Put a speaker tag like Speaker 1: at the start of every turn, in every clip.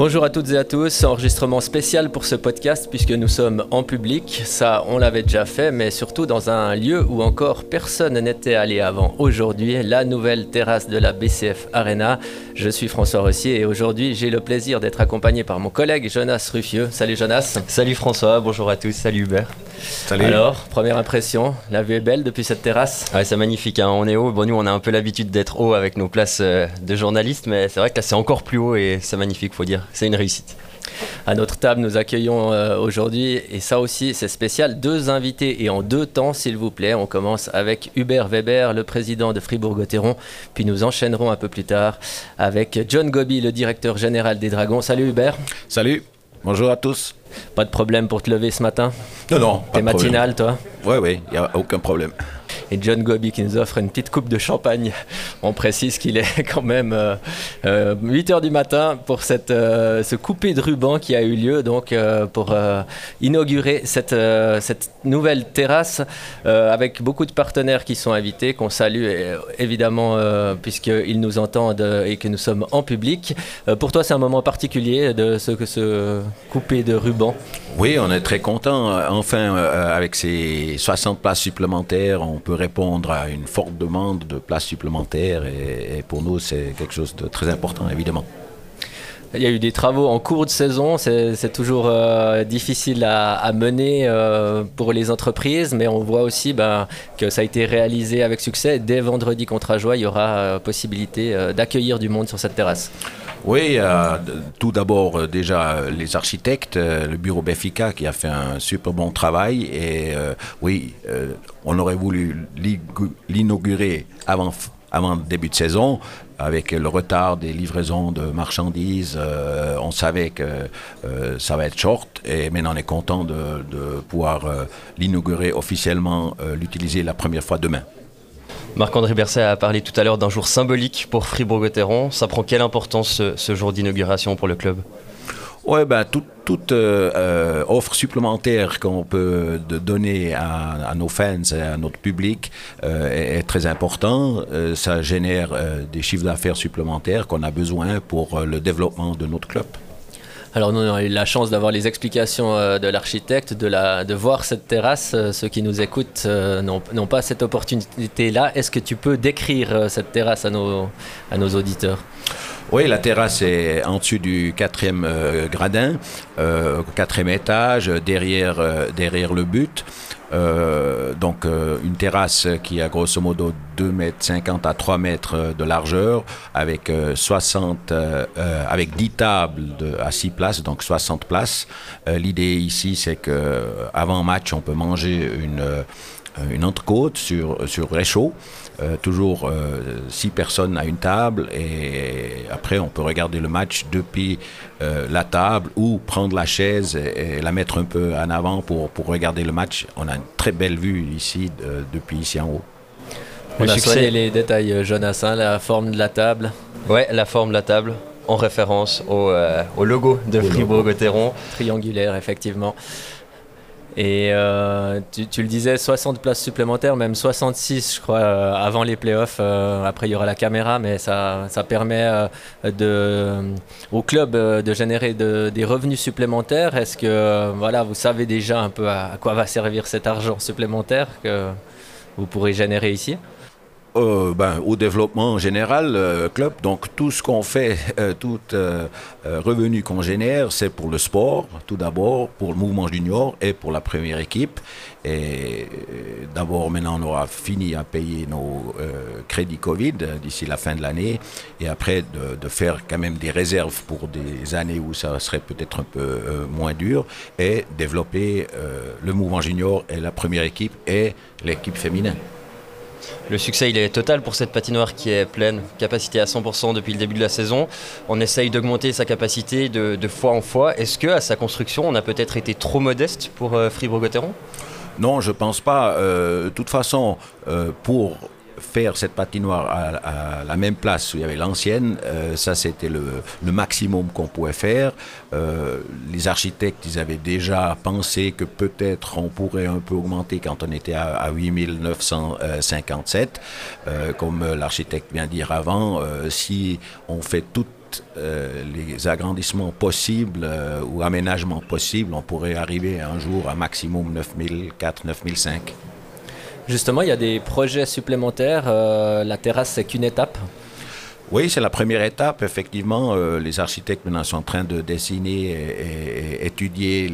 Speaker 1: Bonjour à toutes et à tous, enregistrement spécial pour ce podcast puisque nous sommes en public, ça on l'avait déjà fait, mais surtout dans un lieu où encore personne n'était allé avant. Aujourd'hui, la nouvelle terrasse de la BCF Arena. Je suis François Rossier et aujourd'hui j'ai le plaisir d'être accompagné par mon collègue Jonas Ruffieux. Salut Jonas.
Speaker 2: Salut François, bonjour à tous, salut Hubert.
Speaker 1: Salut. Alors, première impression, la vue est belle depuis cette terrasse?
Speaker 2: Ouais, c'est magnifique, hein. on est haut. Bon, nous on a un peu l'habitude d'être haut avec nos places euh, de journalistes, mais c'est vrai que là c'est encore plus haut et c'est magnifique, faut dire c'est une réussite.
Speaker 1: À notre table, nous accueillons euh, aujourd'hui, et ça aussi c'est spécial, deux invités et en deux temps s'il vous plaît. On commence avec Hubert Weber, le président de Fribourg-Gotteron, puis nous enchaînerons un peu plus tard avec John Gobi, le directeur général des Dragons. Salut Hubert.
Speaker 3: Salut, bonjour à tous.
Speaker 1: Pas de problème pour te lever ce matin?
Speaker 3: Non, non.
Speaker 1: T'es matinal toi?
Speaker 3: Oui, oui, il n'y a aucun problème
Speaker 1: et John Gobi qui nous offre une petite coupe de champagne. On précise qu'il est quand même 8 euh, euh, h du matin pour cette, euh, ce coupé de ruban qui a eu lieu donc pour inaugurer cette, cette nouvelle terrasse avec beaucoup de partenaires qui sont invités, qu'on salue évidemment puisqu'ils nous entendent et que nous sommes en public. pour toi, c'est un moment particulier de ce, ce coupé de ruban?
Speaker 3: Oui, on est très content. Enfin, avec ces 60 places supplémentaires, on peut répondre à une forte demande de places supplémentaires et, pour nous c'est quelque chose de très important évidemment.
Speaker 1: Il y a eu des travaux en cours de saison, c'est toujours euh, difficile à, mener euh, pour les entreprises, mais on voit aussi ben, que ça a été réalisé avec succès. Dès vendredi contre Ajoie, il y aura euh, possibilité d'accueillir du monde sur cette terrasse.
Speaker 3: Oui, tout d'abord déjà les architectes, le bureau BFICA qui a fait un super bon travail et oui, on aurait voulu l'inaugurer avant début de saison, avec le retard des livraisons de marchandises, euh, on savait que euh, ça va être short et maintenant on est content de, pouvoir euh, l'inaugurer officiellement, l'utiliser la première fois demain.
Speaker 2: Marc-André Berset a parlé tout à l'heure d'un jour symbolique pour Fribourg-Gotteron. Ça prend quelle importance ce jour d'inauguration pour le club?
Speaker 3: Oui, ben, toute, euh, euh, offre supplémentaire qu'on peut donner à, nos fans et à notre public euh, est, très important. ça génère des chiffres d'affaires supplémentaires qu'on a besoin pour le développement de notre club.
Speaker 1: Alors nous, on a eu la chance d'avoir les explications de l'architecte, de, voir cette terrasse. ceux qui nous écoutent n'ont pas cette opportunité-là. Est-ce que tu peux décrire cette terrasse à nos, auditeurs?
Speaker 3: Oui, la terrasse est en dessus du quatrième euh, gradin, euh, quatrième étage, euh, derrière le but. Euh, donc une terrasse qui a grosso modo 2 mètres 50 à 3 mètres de largeur avec 60 avec 10 tables de, à 6 places donc 60 places. L'idée ici c'est que avant match on peut manger une entrecôte sur réchaud euh, toujours euh, six personnes à une table et après on peut regarder le match depuis euh, la table ou prendre la chaise et, la mettre un peu en avant pour, pour regarder le match. On a une très belle vue ici depuis ici en haut.
Speaker 1: On a soigné les détails, Jonas, hein, la forme de la table.
Speaker 2: Ouais, la forme de la table en référence au, au logo de Fribourg-Gotteron.
Speaker 1: Triangulaire, effectivement. Et euh, tu, le disais, 60 places supplémentaires, même 66, je crois, euh, avant les playoffs. Euh, après, il y aura la caméra, mais ça, permet au club de générer des revenus supplémentaires. Est-ce que voilà, vous savez déjà un peu à quoi va servir cet argent supplémentaire que vous pourrez générer ici?
Speaker 3: Euh, ben, au développement général, euh, club. Donc tout ce qu'on fait, euh, tout revenu qu'on génère, c'est pour le sport, tout d'abord, pour le mouvement junior et pour la première équipe. Et d'abord, maintenant, on aura fini à payer nos crédits Covid d'ici la fin de l'année. Et après, de, de, faire quand même des réserves pour des années où ça serait peut-être un peu moins dur. Et développer le mouvement junior et la première équipe et l'équipe féminine.
Speaker 2: Le succès, est total pour cette patinoire qui est pleine, capacité à 100% depuis le début de la saison. On essaye d'augmenter sa capacité de, fois en fois. Est-ce que à sa construction, on a peut-être été trop modeste pour euh, Fribourg-Gotteron?
Speaker 3: Non, je pense pas. Euh, de toute façon, euh, pour faire cette patinoire à, la même place où il y avait l'ancienne, ça c'était le, maximum qu'on pouvait faire. les architectes, ils avaient déjà pensé que peut-être on pourrait un peu augmenter quand on était à, à 8957. comme l'architecte vient de dire avant, si on fait tout euh, les agrandissements possibles euh, ou aménagements possibles, on pourrait arriver un jour à maximum 9004, 9005.
Speaker 1: Justement, il y a des projets supplémentaires. Euh, la terrasse, c'est qu'une étape.
Speaker 3: Oui, c'est la première étape. Effectivement, euh, les architectes maintenant sont en train de dessiner et, étudier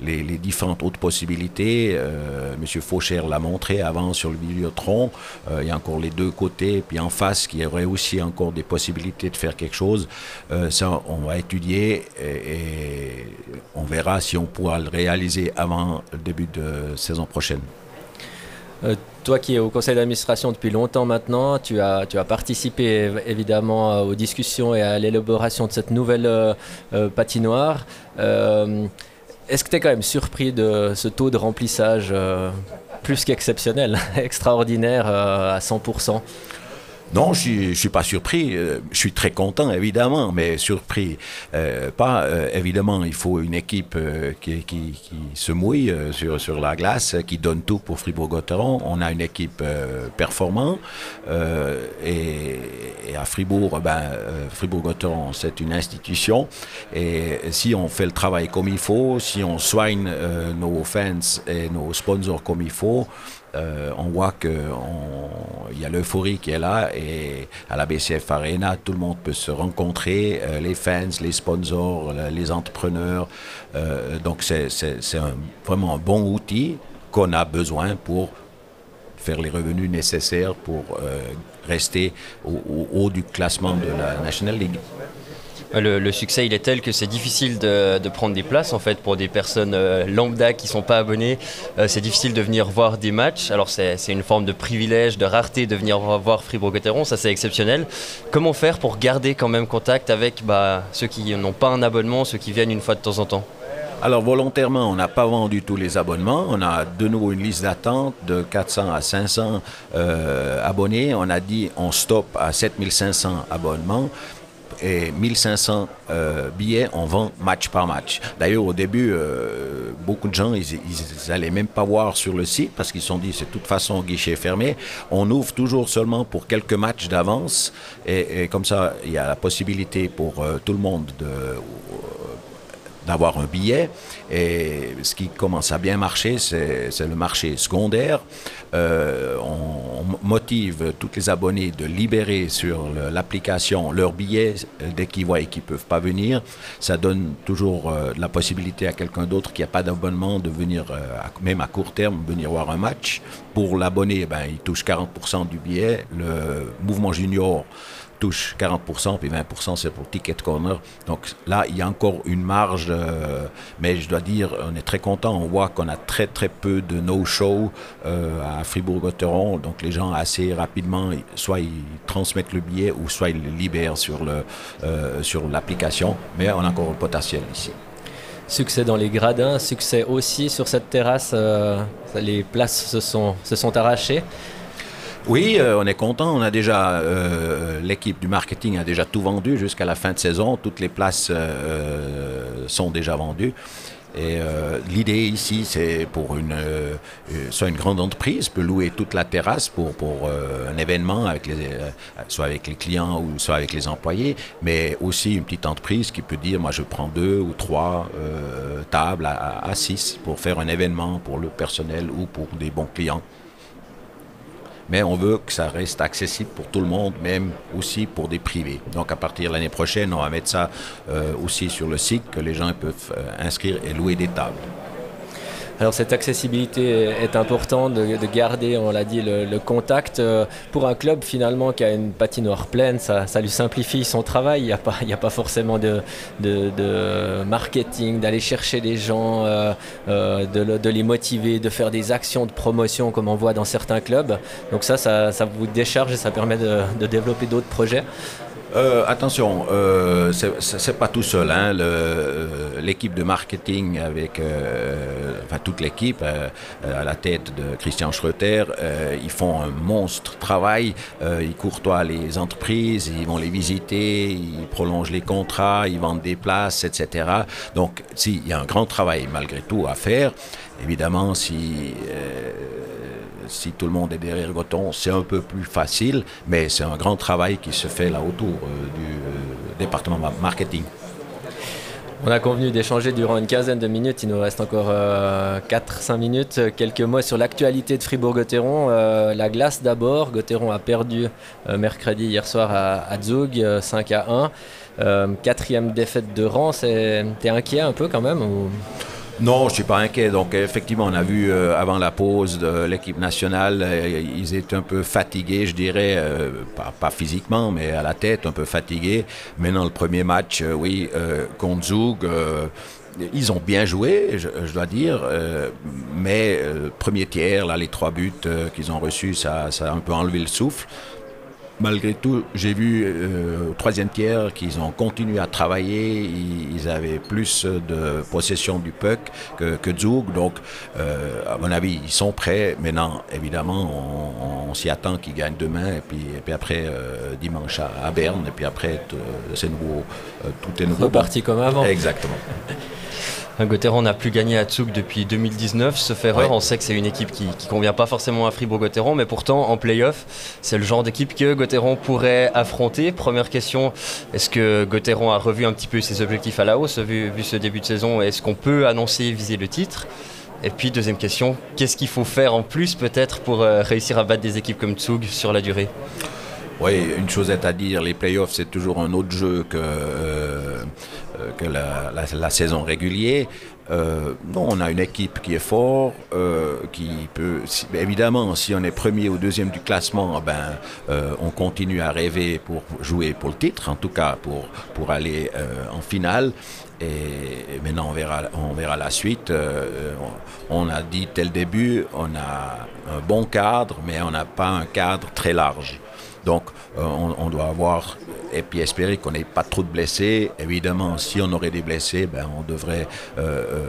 Speaker 3: les, différentes autres possibilités. Euh, Monsieur Faucher l'a montré avant sur le Vidéotron. Euh, il y a encore les deux côtés. Puis en face, qui y aurait aussi encore des possibilités de faire quelque chose. Euh, ça, on va étudier et, on verra si on pourra le réaliser avant le début de saison prochaine.
Speaker 1: Euh, toi qui es au conseil d'administration depuis longtemps maintenant, tu as, tu as participé évidemment euh, aux discussions et à l'élaboration de cette nouvelle euh, patinoire. Est-ce que tu es quand même surpris de ce taux de remplissage plus qu'exceptionnel, extraordinaire à 100%
Speaker 3: non, je ne suis pas surpris. Euh, je suis très content, évidemment, mais surpris. Euh, pas, euh, évidemment, il faut une équipe qui, qui, se mouille sur, sur la glace, qui donne tout pour Fribourg-Gotteron. On a une équipe performante. Et, et, à Fribourg, ben, Fribourg-Gotteron, c'est une institution. Et si on fait le travail comme il faut, si on soigne nos fans et nos sponsors comme il faut, euh, on voit qu'il y a l'euphorie qui est là et à la BCF Arena, tout le monde peut se rencontrer, euh, les fans, les sponsors, les entrepreneurs. Euh, donc c'est vraiment un bon outil qu'on a besoin pour faire les revenus nécessaires pour rester au haut du classement de la National League.
Speaker 2: Le, succès, il est tel que c'est difficile de, prendre des places en fait pour des personnes euh, lambda qui sont pas abonnées. Euh, c'est difficile de venir voir des matchs. Alors c'est une forme de privilège, de rareté de venir voir Fribourg-Gotteron. Ça c'est exceptionnel. Comment faire pour garder quand même contact avec bah, ceux qui n'ont pas un abonnement, ceux qui viennent une fois de temps en temps?
Speaker 3: Alors volontairement, on n'a pas vendu tous les abonnements. On a de nouveau une liste d'attente de 400 à 500 euh, abonnés. On a dit on stoppe à 7500 abonnements et 1500 euh, billets, on vend match par match. D'ailleurs, au début, euh, beaucoup de gens, ils n'allaient même pas voir sur le site parce qu'ils se sont dit, c'est de toute façon guichet fermé. On ouvre toujours seulement pour quelques matchs d'avance et, comme ça, il y a la possibilité pour euh, tout le monde de d'avoir un billet. Et ce qui commence à bien marcher, c'est le marché secondaire. Euh, on, motive tous les abonnés de libérer sur l'application leurs billets euh, dès qu'ils voient qu'ils ne peuvent pas venir. Ça donne toujours euh, la possibilité à quelqu'un d'autre qui n'a pas d'abonnement de venir, même à court terme, venir voir un match. Pour l'abonné, ben, il touche 40% du billet. Le mouvement junior touche 40%, puis 20% c'est pour Ticket Corner. Donc là, il y a encore une marge, euh, mais je dois dire, on est très content. On voit qu'on a très très peu de no-show euh, à Fribourg-Gotteron. Donc les gens assez rapidement, soit ils transmettent le billet ou soit ils le libèrent sur, le, euh, sur l'application. Mais on a encore le potentiel ici.
Speaker 1: Succès dans les gradins, succès aussi sur cette terrasse. les places se sont, se sont arrachées.
Speaker 3: Oui, euh, on est content. On a déjà euh, l'équipe du marketing a déjà tout vendu jusqu'à la fin de saison. Toutes les places euh, sont déjà vendues. Et l'idée ici, c'est pour une, soit une grande entreprise peut louer toute la terrasse pour, pour un événement, avec les, soit avec les clients ou soit avec les employés, mais aussi une petite entreprise qui peut dire, moi je prends deux ou trois tables à, à six pour faire un événement pour le personnel ou pour des bons clients mais on veut que ça reste accessible pour tout le monde, même aussi pour des privés. Donc à partir de l'année prochaine, on va mettre ça euh, aussi sur le site, que les gens peuvent euh, inscrire et louer des tables.
Speaker 1: Alors cette accessibilité est importante de, garder, on l'a dit, le, contact. Euh, pour un club finalement qui a une patinoire pleine, ça, lui simplifie son travail. Il n'y a, pas, a pas forcément de, de, marketing, d'aller chercher des gens, euh, euh, de, les motiver, de faire des actions de promotion comme on voit dans certains clubs. Donc ça, ça, vous décharge et ça permet de, développer d'autres projets.
Speaker 3: Euh, attention, euh, c'est pas tout seul. Hein, euh, L'équipe de marketing avec, euh, enfin toute l'équipe à la tête de Christian Schröter, ils font un monstre travail. ils courtoient les entreprises, ils vont les visiter, ils prolongent les contrats, ils vendent des places, etc. Donc, si, il y a un grand travail malgré tout à faire. Évidemment, si si tout le monde est derrière Goton, c'est un peu plus facile, mais c'est un grand travail qui se fait là autour euh, du euh, département marketing.
Speaker 1: On a convenu d'échanger durant une quinzaine de minutes. Il nous reste encore 4-5 euh, minutes. Quelques mots sur l'actualité de Fribourg-Gotteron. la glace d'abord. Gotteron a perdu mercredi hier soir à, Zug 5 à 1. quatrième défaite de rang. T'es inquiet un peu quand même
Speaker 3: non, je ne suis pas inquiet. Donc, effectivement, on a vu euh, avant la pause de l'équipe nationale, euh, ils étaient un peu fatigués, je dirais, euh, pas, physiquement, mais à la tête, un peu fatigués. Maintenant, le premier match, oui, contre Zug, ils ont bien joué, je, dois dire, mais premier tiers, là, les trois buts qu'ils ont reçus, ça a un peu enlevé le souffle malgré tout, j'ai vu euh, au troisième tiers qu'ils ont continué à travailler. Ils, avaient plus de possession du puck que, que Zug. Donc, euh, à mon avis, ils sont prêts. Maintenant, évidemment, on, s'y attend qu'ils gagnent demain. Et puis, et puis après, euh, dimanche à, Berne. Et puis après, c'est nouveau. tout est nouveau.
Speaker 1: Reparti comme avant.
Speaker 3: Exactement.
Speaker 2: Gotteron n'a plus gagné à Zug depuis 2019. Ce erreur, on sait que c'est une équipe qui ne convient pas forcément à Fribourg-Gotteron, mais pourtant en playoff, c'est le genre d'équipe que Gotteron pourrait affronter. Première question, est-ce que Gotteron a revu un petit peu ses objectifs à la hausse vu, vu ce début de saison? Est-ce qu'on peut annoncer viser le titre? Et puis deuxième question, qu'est-ce qu'il faut faire en plus peut-être pour euh, réussir à battre des équipes comme Zug sur la durée?
Speaker 3: Oui, une chose est à dire, les playoffs, c'est toujours un autre jeu que, euh, que la, saison régulière. Euh, non, on a une équipe qui est forte, euh, qui peut. évidemment, si on est premier ou deuxième du classement, ben, on continue à rêver pour jouer pour le titre, en tout cas pour, pour aller en finale. Et, maintenant, on verra, on verra la suite. on, a dit dès le début, on a un bon cadre, mais on n'a pas un cadre très large. Donc, euh, on, doit avoir et puis espérer qu'on n'ait pas trop de blessés. Évidemment, si on aurait des blessés, ben, on devrait euh, euh,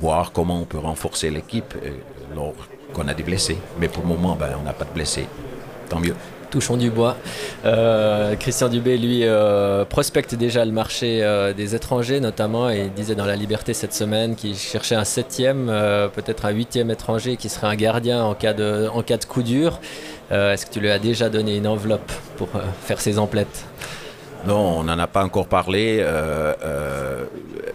Speaker 3: voir comment on peut renforcer l'équipe lorsqu'on a des blessés. Mais pour le moment, ben, on n'a pas de blessés. Tant mieux
Speaker 1: touchons du bois. Christian Dubé, lui, prospecte déjà le marché des étrangers, notamment, il disait dans La Liberté cette semaine qu'il cherchait un septième, peut-être un huitième étranger qui serait un gardien en cas de coup dur. Euh, est-ce que tu lui as déjà donné une enveloppe pour euh, faire ses emplettes?
Speaker 3: Non, on n'en a pas encore parlé. Euh,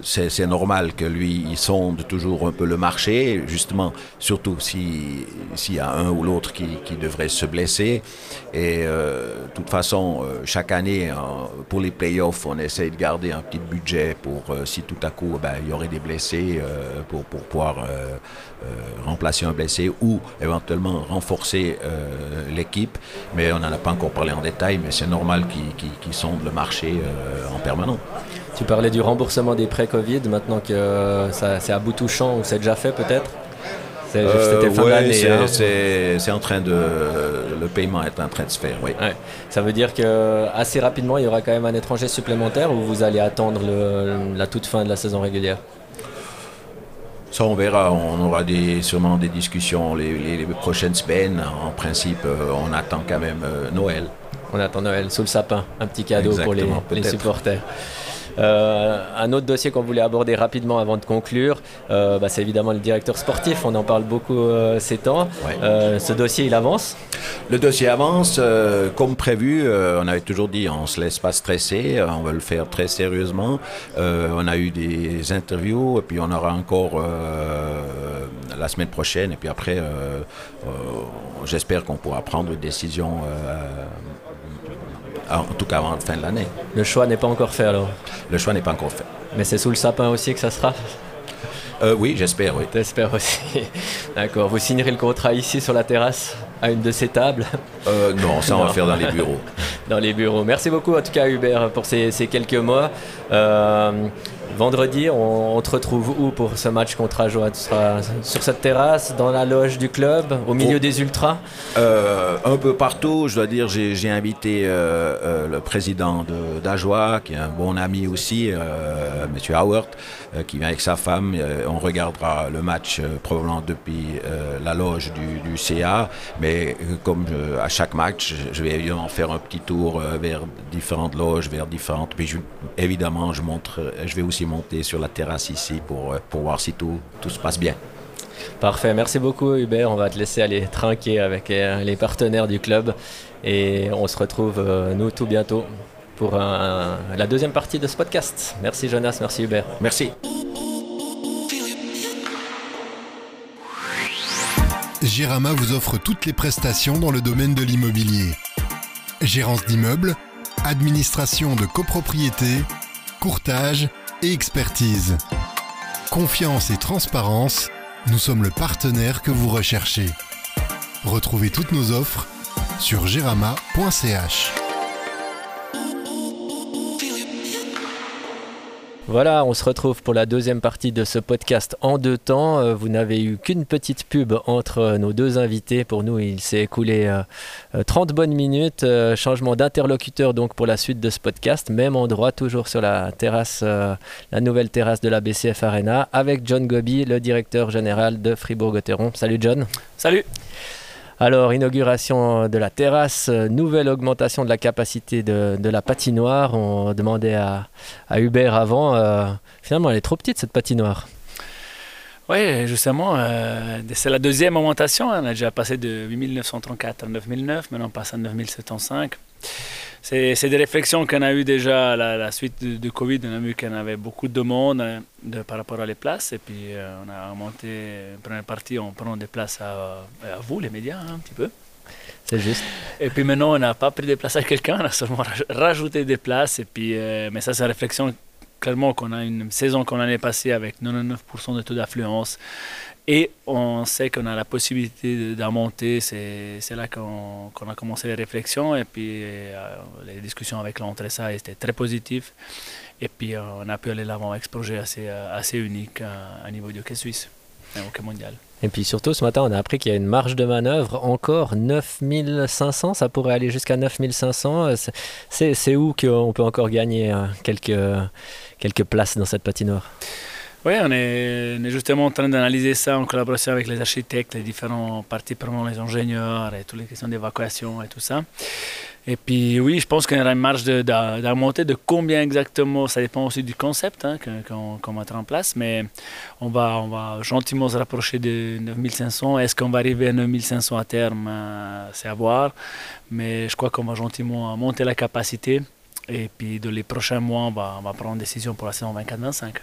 Speaker 3: c'est normal que lui, il sonde toujours un peu le marché, justement, surtout s'il y a un ou l'autre qui, devrait se blesser. Et de toute façon, chaque année, pour les playoffs, on essaie de garder un petit budget pour si tout à coup ben, il y aurait des blessés, pour, pour pouvoir remplacer un blessé ou éventuellement renforcer euh, l'équipe. Mais on n'en a pas encore parlé en détail, mais c'est normal qu'ils sondent le marché euh, en permanence.
Speaker 1: Tu parlais du remboursement des prêts Covid, maintenant que c'est à bout touchant ou c'est déjà fait peut-être?
Speaker 3: C'était fin d'année. Hein? C'est en train de. Le paiement est en train de se faire, oui.
Speaker 1: Ça veut dire que assez rapidement, il y aura quand même un étranger supplémentaire ou vous allez attendre la toute fin de la saison régulière?
Speaker 3: Ça, on verra. On aura des, sûrement des discussions les, prochaines semaines. En principe, euh, on attend quand même euh, Noël.
Speaker 1: On attend Noël sous le sapin. Un petit cadeau pour les, les supporters. Euh, un autre dossier qu'on voulait aborder rapidement avant de conclure, euh, bah, c'est évidemment le directeur sportif. On en parle beaucoup euh, ces temps. ce dossier, il avance?
Speaker 3: Le dossier avance comme prévu. on avait toujours dit on ne se laisse pas stresser, on va le faire très sérieusement. on a eu des interviews et puis on aura encore la semaine prochaine. Et puis après, j'espère qu'on pourra prendre une décision en tout cas avant la fin de l'année.
Speaker 1: Le choix n'est pas encore fait alors
Speaker 3: Le choix n'est pas encore fait.
Speaker 1: Mais c'est sous le sapin aussi que ça sera
Speaker 3: euh, oui, j'espère, oui.
Speaker 1: J'espère aussi. D'accord. Vous signerez le contrat ici sur la terrasse, à une de ces tables
Speaker 3: euh, Non, ça on va faire dans les bureaux.
Speaker 1: dans les bureaux. Merci beaucoup en tout cas Hubert pour ces, quelques mois. Euh, vendredi, on, te retrouve où pour ce match contre Ajoa Tu seras sur cette terrasse, dans la loge du club, au milieu des ultras?
Speaker 3: Euh, Un peu partout. Je dois dire, j'ai invité euh, euh, le président d'Ajoa, qui est un bon ami aussi, M. Howard, qui vient avec sa femme. on regardera le match probablement depuis la loge du, CA. Mais comme à chaque match, je vais évidemment faire un petit tour vers différentes loges, vers différentes. Mais évidemment, je, montre, je vais aussi monter sur la terrasse ici pour, euh, pour voir si tout, tout se passe bien.
Speaker 1: Parfait, merci beaucoup Hubert. On va te laisser aller trinquer avec euh, les partenaires du club et on se retrouve euh, nous tout bientôt pour la deuxième partie de ce podcast. Merci Jonas, merci Hubert.
Speaker 3: Merci.
Speaker 4: Gérama vous offre toutes les prestations dans le domaine de l'immobilier. Gérance d'immeubles, administration de copropriété, courtage expertise. Confiance et transparence, nous sommes le partenaire que vous recherchez. Retrouvez toutes nos offres sur gerama.ch.
Speaker 1: Voilà, on se retrouve pour la deuxième partie de ce podcast en deux temps. Euh, vous n'avez eu qu'une petite pub entre euh, nos deux invités. Pour nous, il s'est écoulé 30 euh, bonnes minutes. Changement d'interlocuteur donc pour la suite de ce podcast. Même endroit, toujours sur la terrasse, la nouvelle terrasse de la BCF Arena, avec John Gobi, le directeur général de Fribourg-Gotteron. Salut John.
Speaker 5: Salut.
Speaker 1: Alors, inauguration de la terrasse, nouvelle augmentation de la capacité de, la patinoire. On demandait à, Hubert avant. Euh, finalement, elle est trop petite cette patinoire.
Speaker 5: Oui, justement, euh, c'est la deuxième augmentation. On a déjà passé de 8934 à 9009, maintenant on passe à 9075 c'est des réflexions qu'on a eues déjà à la, suite du, Covid. On a vu qu'on avait beaucoup de demandes de, par rapport à les places. Et puis, euh, on a monté une première partie en prenant des places à, vous, les médias, hein, un petit peu.
Speaker 1: C'est juste.
Speaker 5: Et puis maintenant, on n'a pas pris des places à quelqu'un, on a seulement rajouté des places. Et puis, euh, mais ça, c'est une réflexion clairement qu'on a une saison qu'on a passée avec 99% de taux d'affluence et on sait qu'on a la possibilité d'en monter. C'est là qu'on a commencé les réflexions. Et puis euh, les discussions avec l'entrée, ça étaient très positif. Et puis euh, on a pu aller l'avant avec ce projet assez, euh, unique à, niveau du hockey suisse et hockey mondial.
Speaker 1: Et puis surtout, ce matin, on a appris qu'il y a une marge de manœuvre encore 9500. Ça pourrait aller jusqu'à 9500. C'est où qu'on peut encore gagner quelques, quelques places dans cette patinoire?
Speaker 5: Oui, on est, justement en train d'analyser ça en collaboration avec les architectes, les différents parties prenants, les ingénieurs et toutes les questions d'évacuation et tout ça. Et puis oui, je pense qu'il y aura une marge de, de, de combien exactement, ça dépend aussi du concept hein, qu'on mettra en place, mais on va, on va gentiment se rapprocher de 9500. Est-ce qu'on va arriver à 9500 à terme? Euh, C'est à voir, mais je crois qu'on va gentiment monter la capacité et puis dans les prochains mois, on va, on va prendre une décision pour la saison 24-25.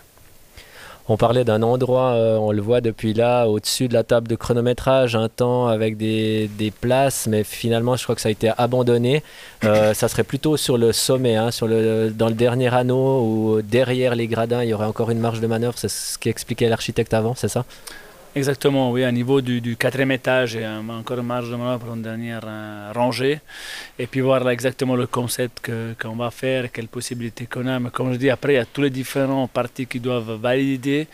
Speaker 1: On parlait d'un endroit, euh, on le voit depuis là, au-dessus de la table de chronométrage, un temps avec des, places, mais finalement, je crois que ça a été abandonné. Euh, ça serait plutôt sur le sommet, hein, sur le, dans le dernier anneau ou derrière les gradins, il y aurait encore une marge de manœuvre. C'est ce qu'expliquait l'architecte avant, c'est ça?
Speaker 5: Exactement, oui, à niveau du, quatrième étage, il y a encore une marge de manœuvre pour une dernière euh, rangée. Et puis voir là exactement le concept qu'on va faire, quelles possibilités qu'on a. Mais comme je dis, après, il y a tous les différents parties qui doivent valider.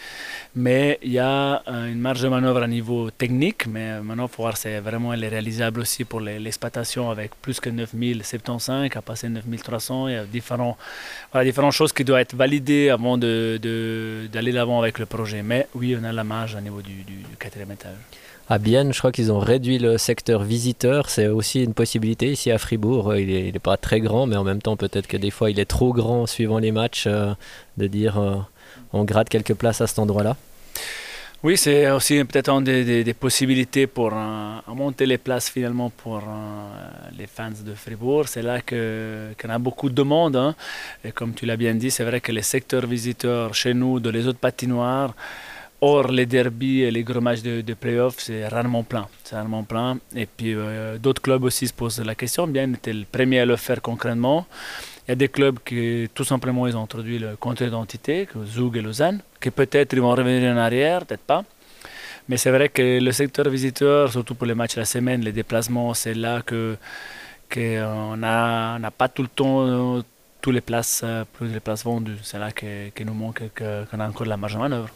Speaker 5: Mais il y a euh, une marge de manœuvre à niveau technique. Mais maintenant, il faut voir si vraiment elle est réalisable aussi pour l'exploitation avec plus que 9075 à passer 9300. Il y a différentes choses qui doivent être validées avant d'aller de, l'avant avec le projet. Mais oui, on a la marge à niveau du, du, quatrième étage.
Speaker 1: À Bienne, je crois qu'ils ont réduit le secteur visiteur. C'est aussi une possibilité ici à Fribourg. Il n'est pas très grand, mais en même temps, peut-être que des fois, il est trop grand suivant les matchs, euh, de dire euh, on gratte quelques places à cet endroit-là.
Speaker 5: Oui, c'est aussi peut-être une des, possibilités pour euh, monter les places finalement pour les fans de Fribourg. C'est là qu'on a beaucoup de demandes. Hein. Et comme tu l'as bien dit, c'est vrai que les secteurs visiteurs chez nous, de les autres patinoires, Or, les derbies et les gros matchs de, de playoff, c'est rarement plein. Rarement plein. Et puis, euh, d'autres clubs aussi se posent la question. Bien, était le premier à le faire concrètement? Il y a des clubs qui, tout simplement, ils ont introduit le compte d'identité, Zug et Lausanne, qui peut-être ils vont revenir en arrière, peut-être pas. Mais c'est vrai que le secteur visiteur, surtout pour les matchs de la semaine, les déplacements, c'est là que qu'on n'a pas tout le temps toutes les places, plus les places vendues. C'est là qu'il nous manque qu'on a encore de la marge de manœuvre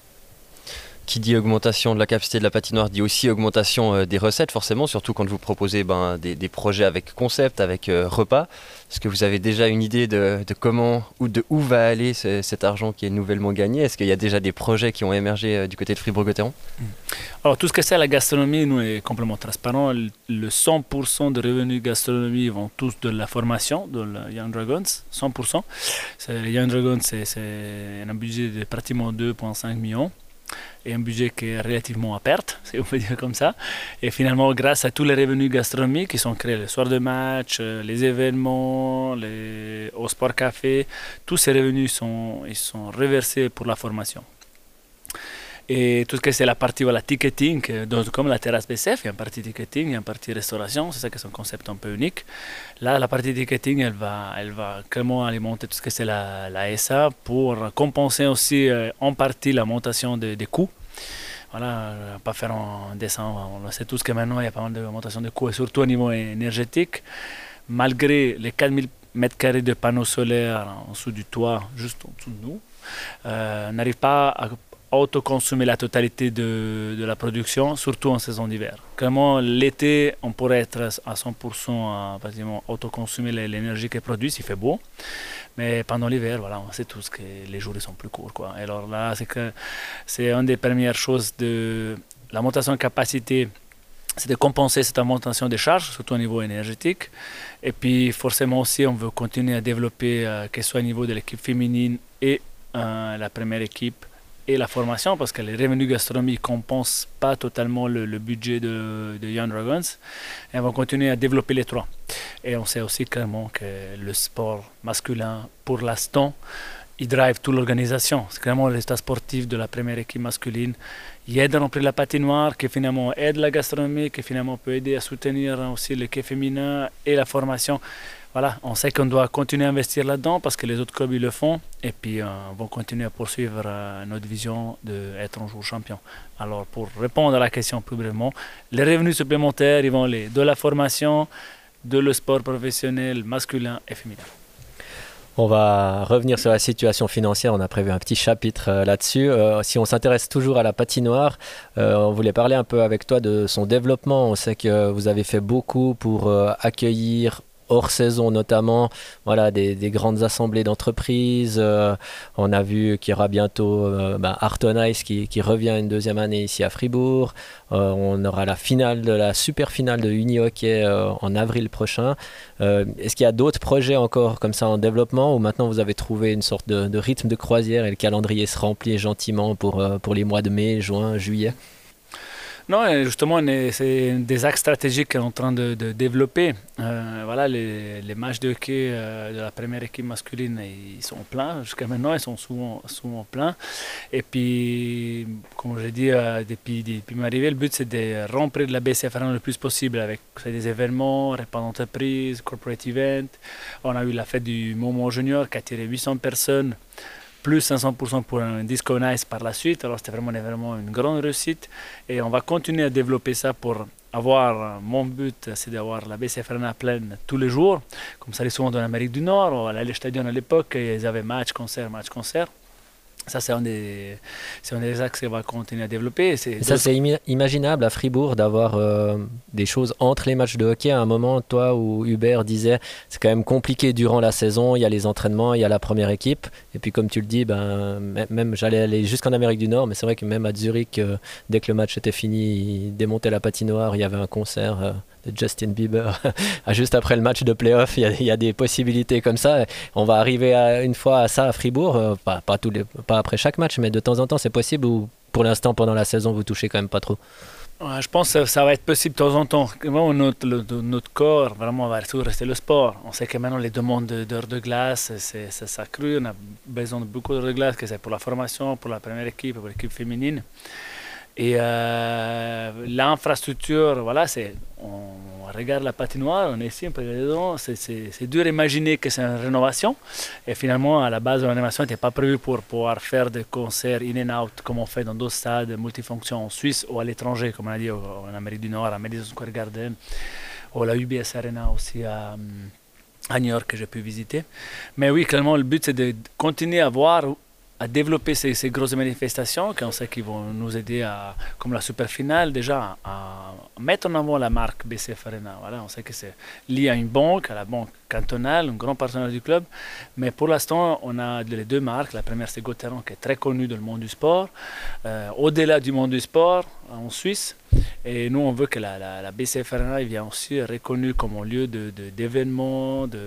Speaker 2: qui dit augmentation de la capacité de la patinoire dit aussi augmentation euh, des recettes, forcément, surtout quand vous proposez ben, des, projets avec concept, avec euh, repas. Est-ce que vous avez déjà une idée de, comment ou de où va aller cet argent qui est nouvellement gagné? Est-ce qu'il y a déjà des projets qui ont émergé euh, du côté de Fribourg-Gotteron?
Speaker 5: Mm. Alors, tout ce que c'est la gastronomie, nous, est complètement transparent. Le 100% de revenus gastronomie vont tous de la formation de Young Dragons, 100%. Young Dragons, c'est un budget de pratiquement 2,5 millions et un budget qui est relativement à perte, si on peut dire comme ça. Et finalement, grâce à tous les revenus gastronomiques qui sont créés le soir de match, euh, les événements, les, au sport café, tous ces revenus sont, ils sont reversés pour la formation. Et tout ce que c'est la partie voilà, ticketing, euh, donc comme la terrasse BCF, il y a une partie ticketing, il y a une partie restauration, c'est ça qui est un concept un peu unique. Là, la partie ticketing, elle va, elle va clairement alimenter tout ce que c'est la, la, SA pour compenser aussi euh, en partie la montation des, coûts. Voilà, pas faire un dessin, on sait tous que maintenant il y a pas mal de montation de coûts, et surtout au niveau énergétique. Malgré les 4000 mètres carrés de panneaux solaires en dessous du toit, juste en dessous de nous, euh, n'arrive pas à autoconsommer la totalité de, de, la production, surtout en saison d'hiver. Clairement, l'été, on pourrait être à 100% à autoconsommer l'énergie qu'elle produit s'il fait beau. Mais pendant l'hiver, voilà, on sait tous que les jours sont plus courts. Quoi. Alors là, c'est que c'est une des premières choses de la montation de capacité c'est de compenser cette augmentation des charges, surtout au niveau énergétique. Et puis forcément aussi, on veut continuer à développer, euh, que ce soit au niveau de l'équipe féminine et euh, la première équipe, et la formation parce que les revenus gastronomiques ne compensent pas totalement le, budget de, Young Dragons. Et on va continuer à développer les trois. Et on sait aussi clairement que le sport masculin, pour l'instant, il drive toute l'organisation. C'est clairement l'état sportif de la première équipe masculine. Il aide à remplir la patinoire, qui finalement aide la gastronomie, qui finalement peut aider à soutenir aussi l'équipe féminin et la formation voilà, on sait qu'on doit continuer à investir là-dedans parce que les autres clubs ils le font et puis euh, on va continuer à poursuivre euh, notre vision d'être un jour champion. Alors pour répondre à la question plus brièvement, les revenus supplémentaires ils vont aller de la formation, de le sport professionnel masculin et féminin.
Speaker 1: On va revenir sur la situation financière. On a prévu un petit chapitre euh, là-dessus. si on s'intéresse toujours à la patinoire, on voulait parler un peu avec toi de son développement. On sait que vous avez fait beaucoup pour accueillir hors saison notamment, voilà, des, grandes assemblées d'entreprises. Euh, on a vu qu'il y aura bientôt euh, ben, Ice qui, revient une deuxième année ici à Fribourg. Euh, on aura la finale de la super finale de Uni Hockey en avril prochain. Est-ce qu'il y a d'autres projets encore comme ça en développement ou maintenant vous avez trouvé une sorte de, de rythme de croisière et le calendrier se remplit gentiment pour, pour les mois de mai, juin, juillet?
Speaker 5: Non, justement, c'est des axes stratégiques qu'on est en train de, développer. Euh, voilà, les, matchs de hockey euh, de la première équipe masculine, ils sont pleins. Jusqu'à maintenant, ils sont souvent, pleins. Et puis, comme je dit, euh, depuis, depuis ma arrivée, le but, c'est de remplir la BCFR le plus possible avec des événements, repas d'entreprise, corporate event. On a eu la fête du Moment Junior qui a attiré 800 personnes plus 500% pour un Disco Nice par la suite. Alors c'était vraiment, vraiment une grande réussite et on va continuer à développer ça pour avoir, mon but c'est d'avoir la BCFRNA pleine tous les jours, comme ça allait souvent dans l'Amérique du Nord, à l'Allée Stadion à l'époque, ils avaient match, concert, match, concert. Ça, c'est un, des, un des axes qu'on va continuer à développer.
Speaker 1: ça, c'est imaginable à Fribourg d'avoir euh, des choses entre les matchs de hockey. À un moment, toi ou Hubert disait c'est quand même compliqué durant la saison. Il y a les entraînements, il y a la première équipe. Et puis, comme tu le dis, ben, même j'allais aller jusqu'en Amérique du Nord, mais c'est vrai que même à Zurich, euh, dès que le match était fini, ils démontaient la patinoire, il y avait un concert. Euh, Justin Bieber juste après le match de playoff. Il y, a, des possibilités comme ça. On va arriver à, une fois à ça à Fribourg, euh, pas, après chaque match, mais de temps en temps c'est possible ou pour l'instant pendant la saison vous touchez quand même pas trop?
Speaker 5: Je pense que ça va être possible de temps en temps. Notre, corps, vraiment, va toujours rester le sport. On sait que maintenant, les demandes d'heures de glace, ça s'accrue. On a besoin de beaucoup d'heures de glace, que c'est pour la formation, pour la première équipe, pour l'équipe féminine. Et euh, l'infrastructure, voilà, c'est, regarde la patinoire, on est ici, on c'est, dur d'imaginer que c'est une rénovation. Et finalement, à la base, la rénovation n'était pas prévue pour pouvoir faire des concerts in and out comme on fait dans d'autres stades multifonctions en Suisse ou à l'étranger, comme on a dit en Amérique du Nord, à Madison Square Garden, ou la UBS Arena aussi à New York que j'ai pu visiter. Mais oui, clairement, le but, c'est de continuer à voir à développer ces, grosses manifestations qu'on sait qu'ils vont nous aider à, comme la super finale déjà, à mettre en avant la marque BCF Arena. Voilà, on sait que c'est lié à une banque, à la banque cantonale, un grand partenaire du club. Mais pour l'instant, on a les deux marques. La première, c'est Gauthieron, qui est très connu dans le monde du sport. Euh, au-delà du monde du sport, en Suisse, et nous, on veut que la, la, la BCF Arena vienne aussi reconnue comme un lieu d'événements, de,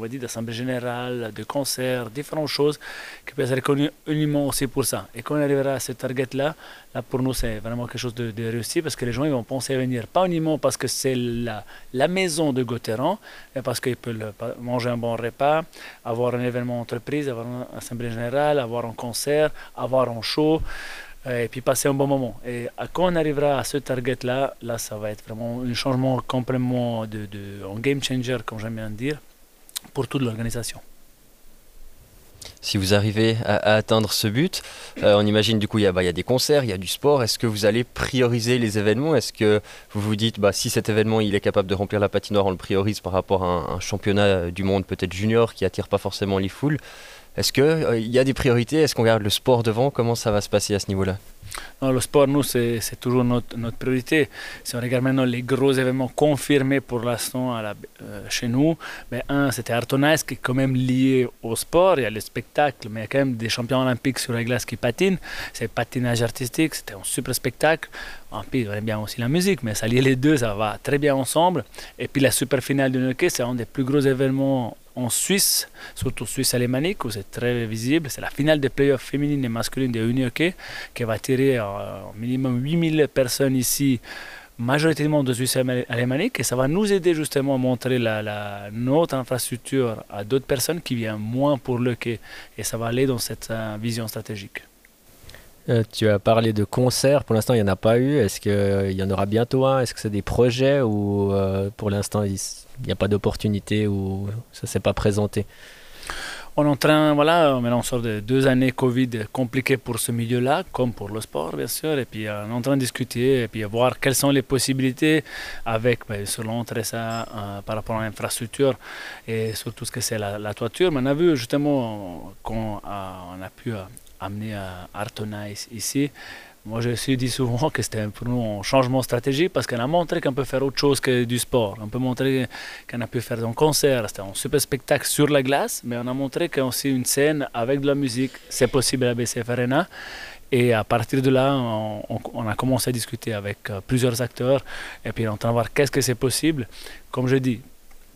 Speaker 5: de, d'assemblée générale, de concerts, différentes choses qui peuvent être reconnues uniquement aussi pour ça. Et quand on arrivera à ce target-là, là, pour nous, c'est vraiment quelque chose de, de, réussi parce que les gens ils vont penser à venir, pas uniquement parce que c'est la, la maison de Gauthieron, mais parce qu'ils peuvent manger un bon repas, avoir un événement entreprise, avoir une assemblée générale, avoir un concert, avoir un show et puis passer un bon moment. Et quand on arrivera à ce target-là, là, ça va être vraiment un changement complètement de, de un game changer, comme j'aime bien dire, pour toute l'organisation.
Speaker 2: Si vous arrivez à, atteindre ce but, euh, on imagine du coup il y, a, bah, y, a des concerts, il y a du sport. Est-ce que vous allez prioriser les événements? Est-ce que vous vous dites bah, si cet événement il est capable de remplir la patinoire, on le priorise par rapport à un, un championnat du monde peut-être junior qui attire pas forcément les foules? Est-ce qu'il euh, y a des priorités? Est-ce qu'on garde le sport devant? Comment ça va se passer à ce niveau-là?
Speaker 5: Non, le sport, nous, c'est toujours notre, priorité. Si on regarde maintenant les gros événements confirmés pour l'instant euh, chez nous, ben, un, c'était Artonais qui est quand même lié au sport, il y a le spectacle, mais il y a quand même des champions olympiques sur la glace qui patinent. C'est patinage artistique, c'était un super spectacle. En plus, on aime bien aussi la musique, mais ça lier les deux, ça va très bien ensemble. Et puis la super finale de hockey, c'est un des plus gros événements en Suisse, surtout Suisse alémanique, où c'est très visible. C'est la finale des playoffs féminines et masculines de hockey qui va attirer euh, minimum 8000 personnes ici, majoritairement de Suisse alémanique, et ça va nous aider justement à montrer notre infrastructure à d'autres personnes qui viennent moins pour le quai, et ça va aller dans cette uh, vision stratégique.
Speaker 1: Euh, tu as parlé de concerts, pour l'instant il n'y en a pas eu, est-ce qu'il euh, y en aura bientôt Est-ce que c'est des projets ou euh, pour l'instant il n'y a pas d'opportunité ou ça ne s'est pas présenté?
Speaker 5: On est en train, voilà, on sort de deux années Covid compliquées pour ce milieu-là, comme pour le sport bien sûr, et puis on est en train de discuter et puis voir quelles sont les possibilités avec, ben, selon euh, par rapport à l'infrastructure et surtout ce que c'est la, toiture. Mais on a vu justement quand on a pu amener à Artonais ici, moi, je suis dit souvent que c'était pour nous un changement stratégique parce qu'on a montré qu'on peut faire autre chose que du sport. On peut montrer qu'on a pu faire un concert, c'était un super spectacle sur la glace, mais on a montré qu'aussi une scène avec de la musique, c'est possible à BCF Arena. Et à partir de là, on, a commencé à discuter avec euh, plusieurs acteurs et puis on train de voir qu'est-ce que c'est possible. Comme je dis,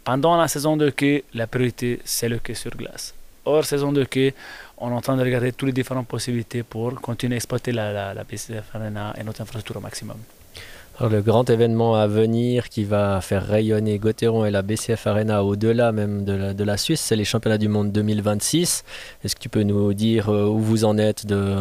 Speaker 5: pendant la saison de quai, la priorité, c'est le quai sur glace. Hors saison de quai, on est en train de regarder toutes les différentes possibilités pour continuer à exploiter la, la, la Arena et notre infrastructure au maximum.
Speaker 1: Le grand événement à venir qui va faire rayonner Gauthieron et la BCF Arena au-delà même de la, Suisse, c'est les championnats du monde 2026. Est-ce que tu peux nous dire euh, où vous en êtes de,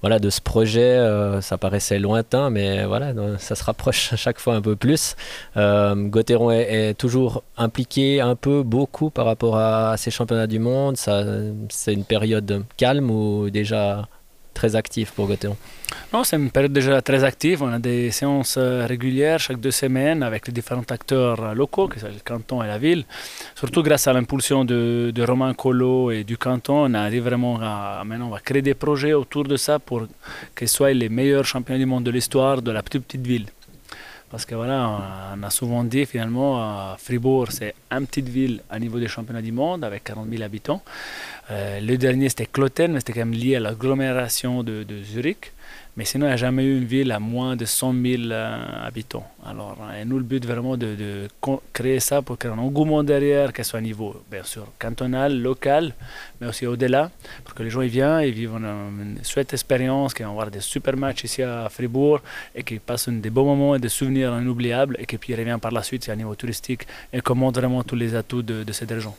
Speaker 1: voilà, de ce projet? Euh, Ça paraissait lointain, mais voilà, ça se rapproche à chaque fois un peu plus. Euh, est, toujours impliqué un peu, beaucoup par rapport à ces championnats du monde. C'est une période calme ou déjà très actif pour Gauthieron
Speaker 5: Non, c'est une période déjà très active. On a des séances régulières chaque deux semaines avec les différents acteurs locaux, que sont le canton et la ville. Surtout grâce à l'impulsion de, de, Romain Collot et du canton, on arrive vraiment à, maintenant, on va créer des projets autour de ça pour qu'ils soient les meilleurs champions du monde de l'histoire de la petite, petite ville. Parce que voilà, on a souvent dit finalement, Fribourg, c'est une petite ville à niveau des championnats du monde avec 40 000 habitants. Euh, le dernier, c'était Cloten, mais c'était quand même lié à l'agglomération de, Zurich. Mais sinon, il n'y a jamais eu une ville à moins de 100 000 euh, habitants. Alors, et nous, le but vraiment de, créer ça pour créer un engouement derrière, qu'elle soit à niveau, bien sûr, cantonal, local, mais aussi au-delà, pour que les gens y viennent et vivent une, chouette expérience, qu'ils vont avoir des super matchs ici à Fribourg et qu'ils passent des bons moments et des souvenirs inoubliables et qu'ils reviennent par la suite à niveau touristique et montre vraiment tous les atouts de, de cette région.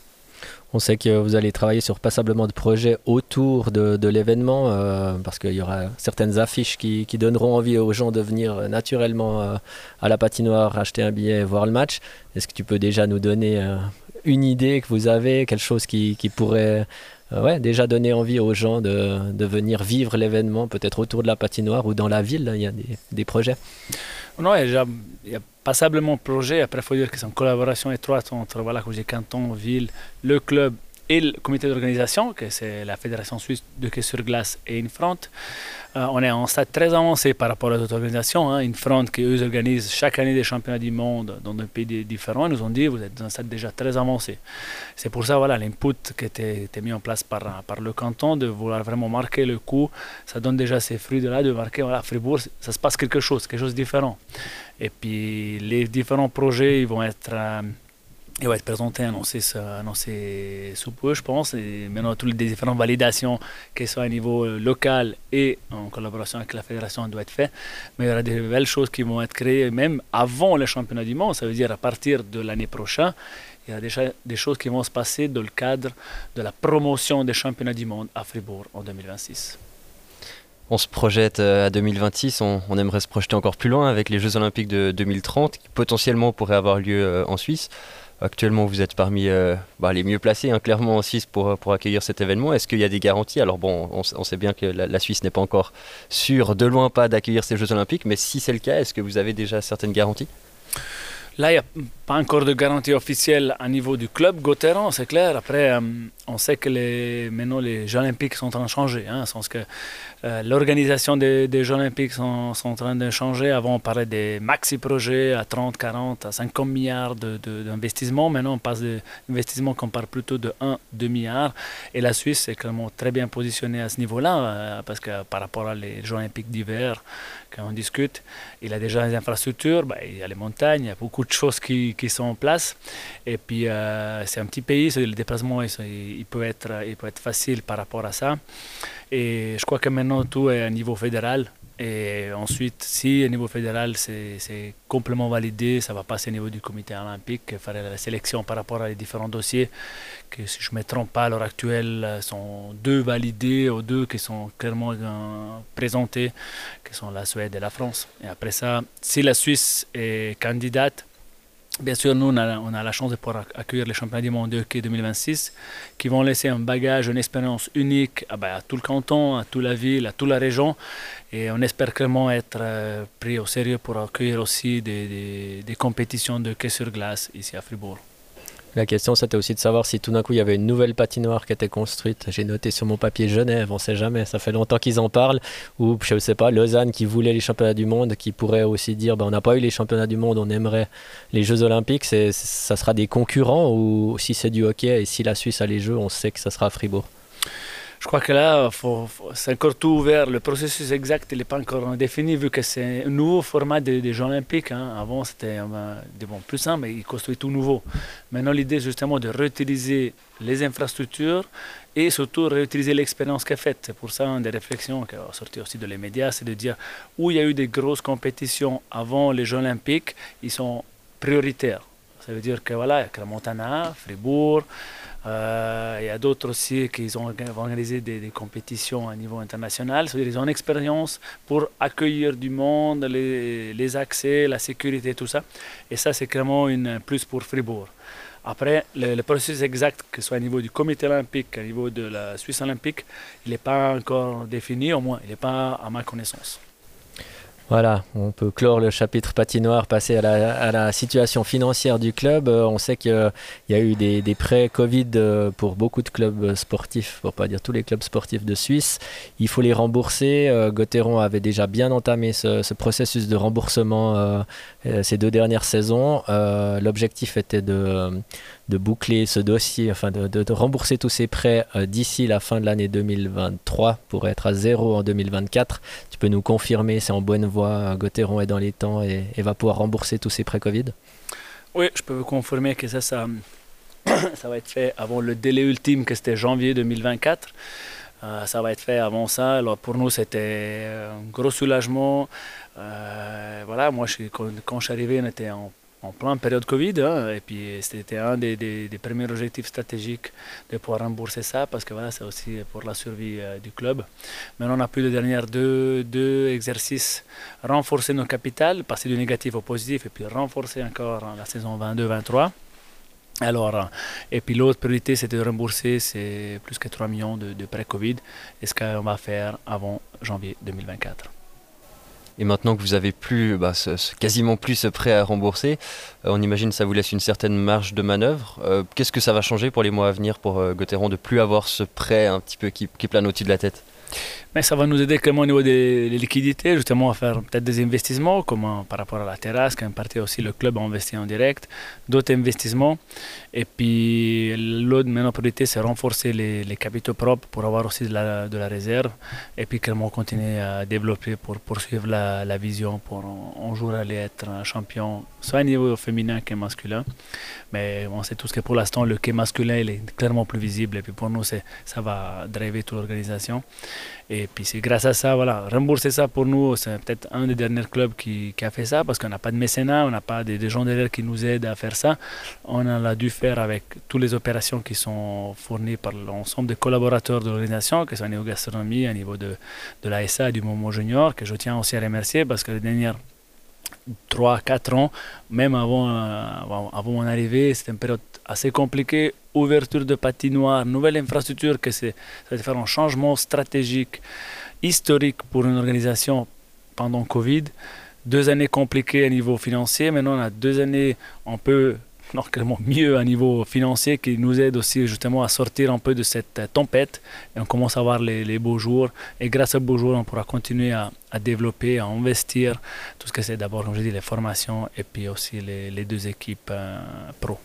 Speaker 1: On sait que vous allez travailler sur passablement de projets autour de, l'événement, euh, parce qu'il y aura certaines affiches qui, donneront envie aux gens de venir naturellement euh, à la patinoire, acheter un billet et voir le match. Est-ce que tu peux déjà nous donner euh, une idée que vous avez, quelque chose qui, pourrait ouais, déjà donner envie aux gens de, venir vivre l'événement, peut-être autour de la patinoire ou dans la ville? Il y a des, projets.
Speaker 5: Non, il a passablement de projets. Après, il faut dire que c'est une collaboration étroite entre voilà, comme canton, ville, le club et le comité d'organisation, que c'est la Fédération suisse de hockey sur glace et Infront. Euh, on est en stade très avancé par rapport aux autres organisations. Hein. Infront, qui eux organisent chaque année des championnats du monde dans des pays différents, nous ont dit vous êtes dans un stade déjà très avancé. C'est pour ça voilà l'input qui était, été mis en place par, par le canton de vouloir vraiment marquer le coup. Ça donne déjà ses fruits de là, de marquer voilà Fribourg, ça se passe quelque chose, quelque chose de différent. Et puis les différents projets, ils vont être euh, il va être présenté, annoncé, annoncé sous peu, je pense. Et maintenant, toutes les différentes validations, qu'elles soient à niveau euh, local et en collaboration avec la fédération, doivent être faites. Mais il y aura des belles choses qui vont être créées même avant le championnat du monde. Ça veut dire à partir de l'année prochaine, il y a déjà des choses qui vont se passer dans le cadre de la promotion des championnats du monde à Fribourg en 2026
Speaker 2: on se projette euh, à 2026, on, aimerait se projeter encore plus loin avec les Jeux Olympiques de 2030 qui potentiellement pourraient avoir lieu euh, en Suisse. Actuellement, vous êtes parmi euh, bah, les mieux placés, hein, clairement en Suisse, pour, pour accueillir cet événement. Est-ce qu'il y a des garanties? Alors bon, on, sait bien que la, Suisse n'est pas encore sûre, de loin pas, d'accueillir ces Jeux Olympiques, mais si c'est le cas, est-ce que vous avez déjà certaines garanties?
Speaker 5: Là, il n'y a pas encore de garantie officielle à niveau du club Gauthieron, c'est clair. Après, euh, on sait que les, maintenant les Jeux Olympiques sont en train de changer. Hein, que euh, l'organisation des, Jeux Olympiques sont, en train de changer. Avant, on parlait des maxi-projets à 30, 40, à 50 milliards d'investissements. Maintenant, on passe d'investissements qu'on parle plutôt de 1, 2 milliards. Et la Suisse est clairement très bien positionnée à ce niveau-là, euh, parce que par rapport aux Jeux Olympiques d'hiver, quand on discute, il a déjà les infrastructures, bah, il y a les montagnes, il y a beaucoup de choses qui, sont en place. Et puis, euh, c'est un petit pays, le déplacement, il, peut être, il peut être facile par rapport à ça. Et je crois que maintenant, tout est à niveau fédéral. Et ensuite, si au niveau fédéral, c'est complètement validé, ça va passer au niveau du comité olympique, faire la sélection par rapport à les différents dossiers, que si je ne me trompe pas, à l'heure actuelle, sont deux validés, ou deux qui sont clairement euh, présentés, qui sont la Suède et la France. Et après ça, si la Suisse est candidate, Bien sûr, nous, on a, la chance de pouvoir accueillir les championnats du monde de hockey 2026 qui vont laisser un bagage, une expérience unique ah ben, à, tout le canton, à toute la ville, à toute la région. Et on espère clairement être euh, pris au sérieux pour accueillir aussi des, des compétitions de hockey sur glace ici à Fribourg.
Speaker 1: La question, c'était aussi de savoir si tout d'un coup il y avait une nouvelle patinoire qui était construite. J'ai noté sur mon papier Genève, on ne sait jamais, ça fait longtemps qu'ils en parlent. Ou je ne sais pas, Lausanne qui voulait les championnats du monde, qui pourrait aussi dire ben, on n'a pas eu les championnats du monde, on aimerait les Jeux Olympiques. Ça sera des concurrents ou si c'est du hockey et si la Suisse a les Jeux, on sait que ça sera à Fribourg?
Speaker 5: Je crois que là, c'est encore tout ouvert. Le processus exact, n'est pas encore défini vu que c'est un nouveau format des, Jeux Olympiques. Hein. Avant, c'était bon, plus simple, mais il construit tout nouveau. Maintenant, l'idée, justement, de réutiliser les infrastructures et surtout réutiliser l'expérience qu'a faite. C'est pour ça, une des réflexions qui a sorti aussi de les médias, c'est de dire où il y a eu des grosses compétitions avant les Jeux Olympiques, ils sont prioritaires. Ça veut dire que voilà, il y a Montana, Fribourg, il y a d'autres aussi qui ont organisé des, compétitions à niveau international. C'est-à-dire qu'ils ont une expérience pour accueillir du monde, les, accès, la sécurité, tout ça. Et ça, c'est clairement une plus pour Fribourg. Après, le, le, processus exact, que ce soit au niveau du comité olympique, au niveau de la Suisse olympique, il n'est pas encore défini, au moins, il n'est pas à ma connaissance.
Speaker 1: Voilà, on peut clore le chapitre patinoire, passer à la, situation financière du club. Euh, on sait qu'il y a eu des, prêts Covid euh, pour beaucoup de clubs sportifs, pour pas dire tous les clubs sportifs de Suisse. Il faut les rembourser. Euh, Gauthieron avait déjà bien entamé ce, processus de remboursement ces deux dernières saisons. L'objectif était de boucler ce dossier, enfin de, rembourser tous ces prêts d'ici la fin de l'année 2023 pour être à zéro en 2024. Nous confirmer, c'est en bonne voie, Gauthieron est dans les temps et, va pouvoir rembourser tous ces prêts Covid
Speaker 5: Oui, je peux vous confirmer que ça, ça, va être fait avant le délai ultime que c'était janvier 2024. Euh, ça va être fait avant ça. Alors pour nous, c'était un gros soulagement. Euh, voilà, moi, quand, quand, je suis arrivé, on était en en plein période Covid. Hein, et puis c'était un des, premiers objectifs stratégiques de pouvoir rembourser ça parce que voilà, c'est aussi pour la survie euh, du club. Maintenant, on a pu les derniers deux, deux exercices renforcer nos capitales, passer du négatif au positif et puis renforcer encore la saison 22-23. Alors, et puis l'autre priorité, c'était de rembourser ces plus que 3 millions de, de prêts-Covid, et ce qu'on va faire avant janvier 2024.
Speaker 2: Et maintenant que vous avez plus, bah, quasiment plus ce prêt à rembourser, euh, on imagine que ça vous laisse une certaine marge de manœuvre. Euh, Qu'est-ce que ça va changer pour les mois à venir pour euh, Gauthieron de plus avoir ce prêt un petit peu qui, qui plane au-dessus de la tête?
Speaker 5: Mais ça va nous aider clairement au niveau des, liquidités, justement à faire peut-être des investissements, comme par rapport à la terrasse, qu'en partie aussi le club a investi en direct, d'autres investissements. Et puis l'autre maintenant priorité, c'est renforcer les, capitaux propres pour avoir aussi de la, réserve. Et puis clairement continuer à développer pour poursuivre la, vision pour un, jour aller être un champion, soit au niveau féminin que masculin. Mais on sait tous que pour l'instant, le quai masculin il est clairement plus visible. Et puis pour nous, ça va driver toute l'organisation. Puis c'est grâce à ça, voilà, rembourser ça pour nous, c'est peut-être un des derniers clubs qui, a fait ça parce qu'on n'a pas de mécénat, on n'a pas des, gens derrière qui nous aident à faire ça. On a dû faire avec toutes les opérations qui sont fournies par l'ensemble des collaborateurs de l'organisation, que ce soit au niveau gastronomie, au niveau de, de l'ASA et du Momo Junior, que je tiens aussi à remercier parce que les dernières 3-4 ans, même avant, avant, avant mon arrivée, c'était une période assez compliquée. Ouverture de patinoire, nouvelle infrastructure, que c'est, ça va faire un changement stratégique, historique pour une organisation pendant Covid. Deux années compliquées à niveau financier. Maintenant, on a deux années un peu non, clairement mieux à niveau financier qui nous aide aussi justement à sortir un peu de cette tempête et on commence à voir les, les beaux jours et grâce aux beaux jours on pourra continuer à, à développer, à investir tout ce que c'est d'abord comme je dis les formations et puis aussi les, les deux équipes euh, pro.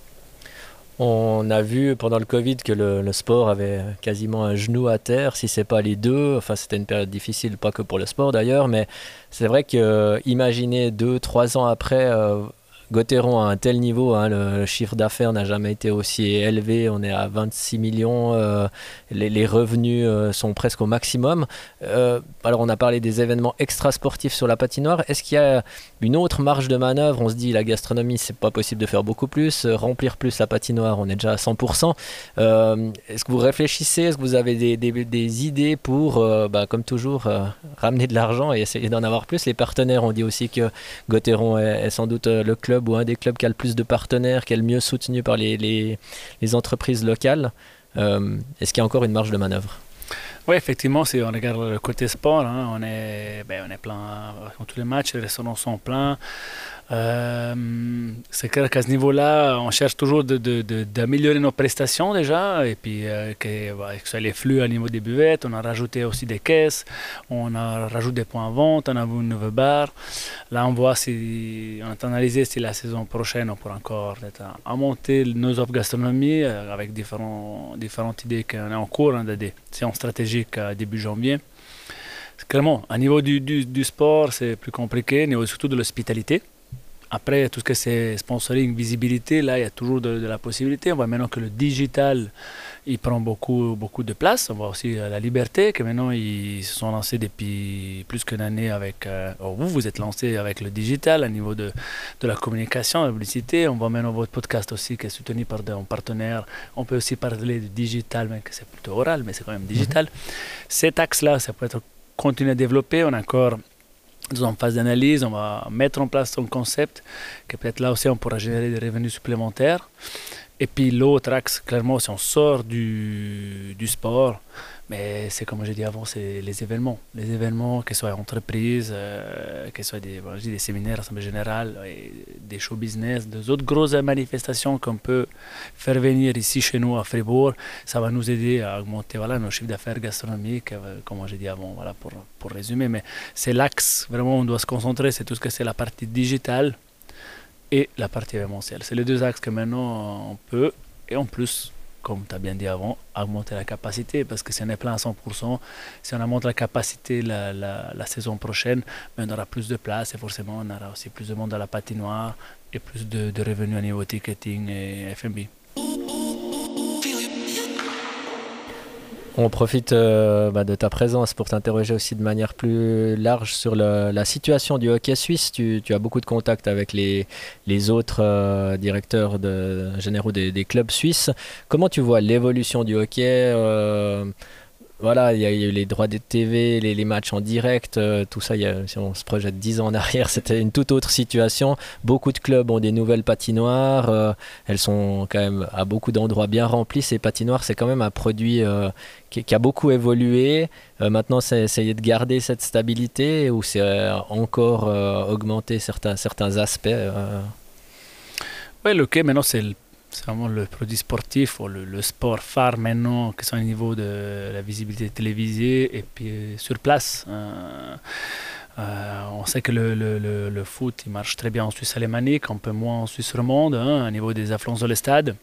Speaker 1: On a vu pendant le Covid que le, sport avait quasiment un genou à terre, si c'est pas les deux. Enfin, c'était une période difficile, pas que pour le sport d'ailleurs, mais c'est vrai que euh, deux, trois ans après euh, Gauthieron à un tel niveau, hein, le, chiffre d'affaires n'a jamais été aussi élevé, on est à 26 millions, euh, les, revenus euh, sont presque au maximum. Euh, alors on a parlé des événements extrasportifs sur la patinoire, est-ce qu'il y a une autre marge de manœuvre? On se dit la gastronomie c'est pas possible de faire beaucoup plus, remplir plus la patinoire on est déjà à 100%. est-ce que vous réfléchissez, est-ce que vous avez des, idées pour, bah, comme toujours, ramener de l'argent et essayer d'en avoir plus? Les partenaires ont dit aussi que Gauthieron est sans doute le club ou un des clubs qui a le plus de partenaires, qui est le mieux soutenu par les, les, entreprises locales. Euh, Est-ce qu'il y a encore une marge de manœuvre?
Speaker 5: Oui, effectivement, si on regarde le côté sport, hein, on, est, ben, on est plein, tous les matchs, les restaurants sont pleins. Euh, c'est clair qu'à ce niveau-là, on cherche toujours d'améliorer nos prestations déjà, et puis euh, que, bah, ce soit les flux au niveau des buvettes, on a rajouté aussi des caisses, on a rajouté des points de vente, on a une nouvelle barre. Là, on voit si, on a analysé si la saison prochaine, on pourra encore à, monter nos offres gastronomie euh, avec différentes idées qu'on est en cours, hein, des séances stratégiques à début janvier. Clairement, à niveau du, du, du sport, c'est plus compliqué, au niveau surtout de l'hospitalité. Après, tout ce que c'est sponsoring, visibilité, là, il y a toujours de, de, la possibilité. On voit maintenant que le digital, il prend beaucoup, beaucoup de place. On voit aussi la liberté, que maintenant, ils se sont lancés depuis plus qu'une année avec... Euh, oh, vous, vous êtes lancé avec le digital, à niveau de, de la communication, la publicité. On voit maintenant votre podcast aussi, qui est soutenu par un partenaire. On peut aussi parler de digital, mais que c'est plutôt oral, mais c'est quand même digital. Mm -hmm. Cet axe-là, ça peut être continuer à développer. On a encore nous en phase d'analyse, on va mettre en place un concept que peut-être là aussi on pourra générer des revenus supplémentaires. Et puis l'autre axe, clairement, si on sort du, du sport, mais c'est comme j'ai dit avant, c'est les événements. Les événements, que soit entreprises, euh, que ce soit des, bon, des séminaires, assemblées générales, des show business, des autres grosses manifestations qu'on peut faire venir ici chez nous à Fribourg, ça va nous aider à augmenter voilà, nos chiffres d'affaires gastronomiques, euh, comme j'ai dit avant, voilà, pour, pour résumer. Mais c'est l'axe, vraiment, on doit se concentrer, c'est tout ce que c'est la partie digitale et la partie événementielle. C'est les deux axes que maintenant on peut, et en plus, comme tu as bien dit avant, augmenter la capacité, parce que si on est plein à 100%, si on augmente la capacité la, la, saison prochaine, ben on aura plus de place et forcément on aura aussi plus de monde à la patinoire et plus de, de revenus au niveau ticketing et FMB.
Speaker 1: On profite euh, bah, de ta présence pour t'interroger aussi de manière plus large sur la situation du hockey suisse. Tu, as beaucoup de contacts avec les, autres euh, directeurs généraux des, des, clubs suisses. Comment tu vois l'évolution du hockey euh, voilà, il y, a eu les droits de TV, les, matchs en direct, euh, tout ça, si on se projette 10 ans en arrière, c'était une toute autre situation. Beaucoup de clubs ont des nouvelles patinoires, euh, elles sont quand même à beaucoup d'endroits bien remplies. Ces patinoires, c'est quand même un produit euh, qui, a beaucoup évolué. maintenant, c'est essayer de garder cette stabilité ou c'est encore augmenter certains, certains aspects
Speaker 5: Oui, le quai, maintenant, c'est le c'est vraiment le produit sportif ou le, sport phare maintenant, qui sont au niveau de la visibilité télévisée et puis euh, sur place. Euh, euh, on sait que le, le, le, foot il marche très bien en Suisse alémanique, un peu moins en Suisse romande, hein, au niveau des affluences dans les stades.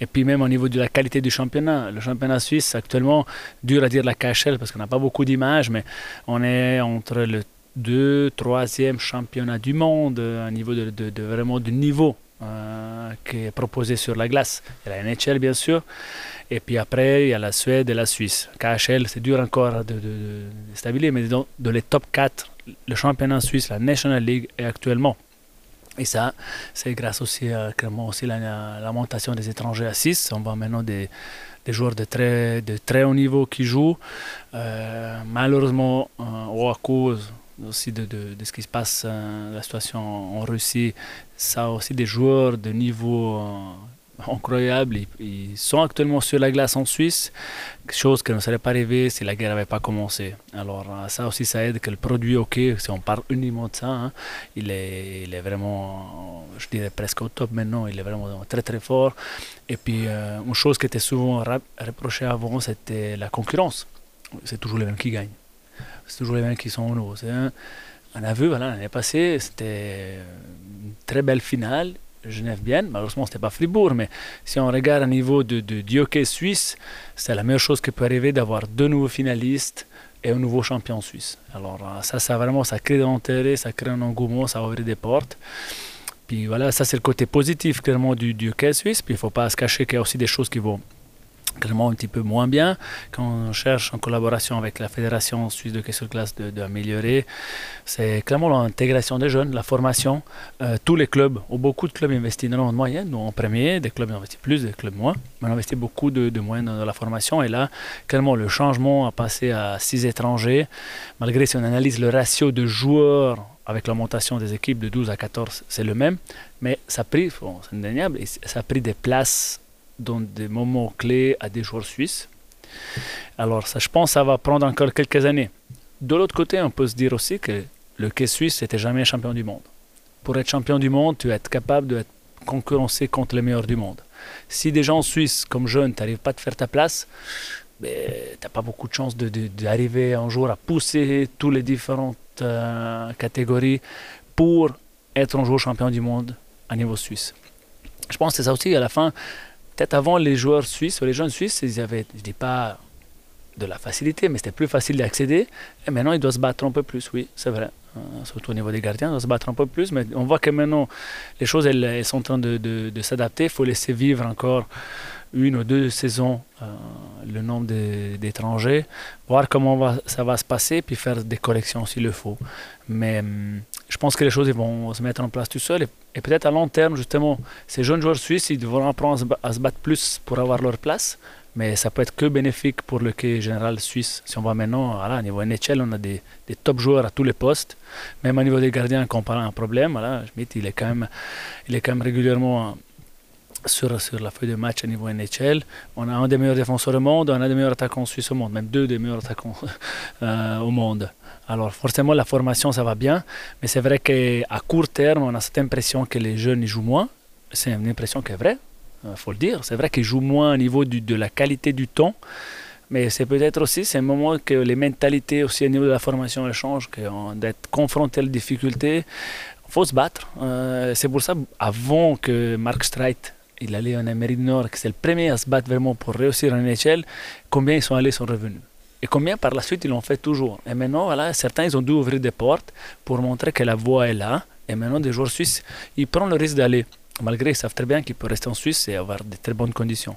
Speaker 5: Et puis même au niveau de la qualité du championnat. Le championnat suisse actuellement, dur à dire la KHL parce qu'on n'a pas beaucoup d'images, mais on est entre le 2 troisième championnat du monde, à niveau de, de, de vraiment du niveau euh, qui est proposé sur la glace. Il y a la NHL bien sûr, et puis après il y a la Suède et la Suisse. KHL, c'est dur encore de, stabiliser, mais dans, de les top 4, le championnat suisse, la National League est actuellement. Et ça, c'est grâce aussi à aussi la, montation des étrangers à 6. On voit maintenant des, des joueurs de très, de très haut niveau qui jouent. Euh, malheureusement, euh, à cause aussi de, de, de, ce qui se passe, euh, la situation en, Russie, ça aussi des joueurs de niveau euh, incroyable. Ils, sont actuellement sur la glace en Suisse, chose qui ne serait pas arrivée si la guerre n'avait pas commencé. Alors euh, ça aussi, ça aide que le produit, ok, si on parle uniquement de ça, hein, il, est, il est vraiment, je dirais presque au top maintenant, il est vraiment très très fort. Et puis une chose qui était souvent reprochée avant, c'était la concurrence. C'est toujours les mêmes qui gagnent c'est toujours les mêmes qui sont en haut. On a vu, voilà, l'année passée, c'était une très belle finale. Genève bien, malheureusement c'était pas Fribourg, mais si on regarde au niveau de, de, hockey suisse, c'est la meilleure chose qui peut arriver d'avoir deux nouveaux finalistes et un nouveau champion suisse. Alors euh, ça, ça vraiment, ça crée de l'intérêt, ça crée un engouement, ça ouvre des portes. Puis voilà, ça c'est le côté positif clairement du, du hockey suisse. Puis il ne faut pas se cacher qu'il y a aussi des choses qui vont clairement un petit peu moins bien. Quand on cherche en collaboration avec la Fédération suisse de question de classe d'améliorer, c'est clairement l'intégration des jeunes, la formation. Euh, tous les clubs, ou beaucoup de clubs investissent dans en moyenne, nous en premier, des clubs investissent plus, des clubs moins, mais on investit beaucoup de, de moyens dans, la formation. Et là, clairement, le changement a passé à 6 étrangers. Malgré si on analyse le ratio de joueurs avec l'augmentation des équipes de 12 à 14, c'est le même, mais ça a pris, c'est indéniable, ça a pris des places dans des moments clés à des joueurs suisses. Alors ça, je pense ça va prendre encore quelques années. De l'autre côté, on peut se dire aussi que le quai suisse n'était jamais champion du monde. Pour être champion du monde, tu dois être capable de concurrencer contre les meilleurs du monde. Si des gens suisses comme jeunes, tu n'arrives pas à te faire ta place, ben, tu n'as pas beaucoup de chance d'arriver de, un jour à pousser toutes les différentes euh, catégories pour être un jour champion du monde à niveau suisse. Je pense que c'est ça aussi, à la fin, peut-être avant les joueurs suisses, les jeunes suisses, ils avaient, je dis pas de la facilité, mais c'était plus facile d'accéder. Et maintenant, ils doivent se battre un peu plus, oui, c'est vrai. Euh, surtout au niveau des gardiens, ils doivent se battre un peu plus. Mais on voit que maintenant, les choses, elles, sont en train de, s'adapter. Il faut laisser vivre encore une ou deux saisons euh, le nombre d'étrangers, voir comment ça va se passer, puis faire des corrections s'il le faut. Mais hum, je pense que les choses vont se mettre en place tout seul. Et, peut-être à long terme, justement, ces jeunes joueurs suisses, ils devront apprendre à se battre plus pour avoir leur place. Mais ça peut être que bénéfique pour le quai général suisse. Si on voit maintenant, au niveau NHL, on a des, des, top joueurs à tous les postes. Même au niveau des gardiens, quand on parle un problème, voilà, Schmidt, il est quand même, il est quand même régulièrement sur, sur la feuille de match au niveau NHL. On a un des meilleurs défenseurs au monde, on a un des meilleurs attaquants suisses au monde, même deux des meilleurs attaquants euh, au monde. Alors forcément, la formation, ça va bien, mais c'est vrai qu'à court terme, on a cette impression que les jeunes jouent moins. C'est une impression qui est vraie, il euh, faut le dire. C'est vrai qu'ils jouent moins au niveau de la qualité du temps, mais c'est peut-être aussi c'est un moment que les mentalités aussi au niveau de la formation changent, d'être confronté aux difficultés, il faut se battre. Euh, c'est pour ça, avant que Mark Streit il allait en Amérique du Nord, que c'est le premier à se battre vraiment pour réussir en échelle, combien ils sont allés sont revenus et combien par la suite ils l'ont fait toujours. Et maintenant, voilà, certains, ils ont dû ouvrir des portes pour montrer que la voie est là. Et maintenant, des joueurs suisses, ils prennent le risque d'aller, malgré qu'ils savent très bien qu'ils peuvent rester en Suisse et avoir de très bonnes conditions.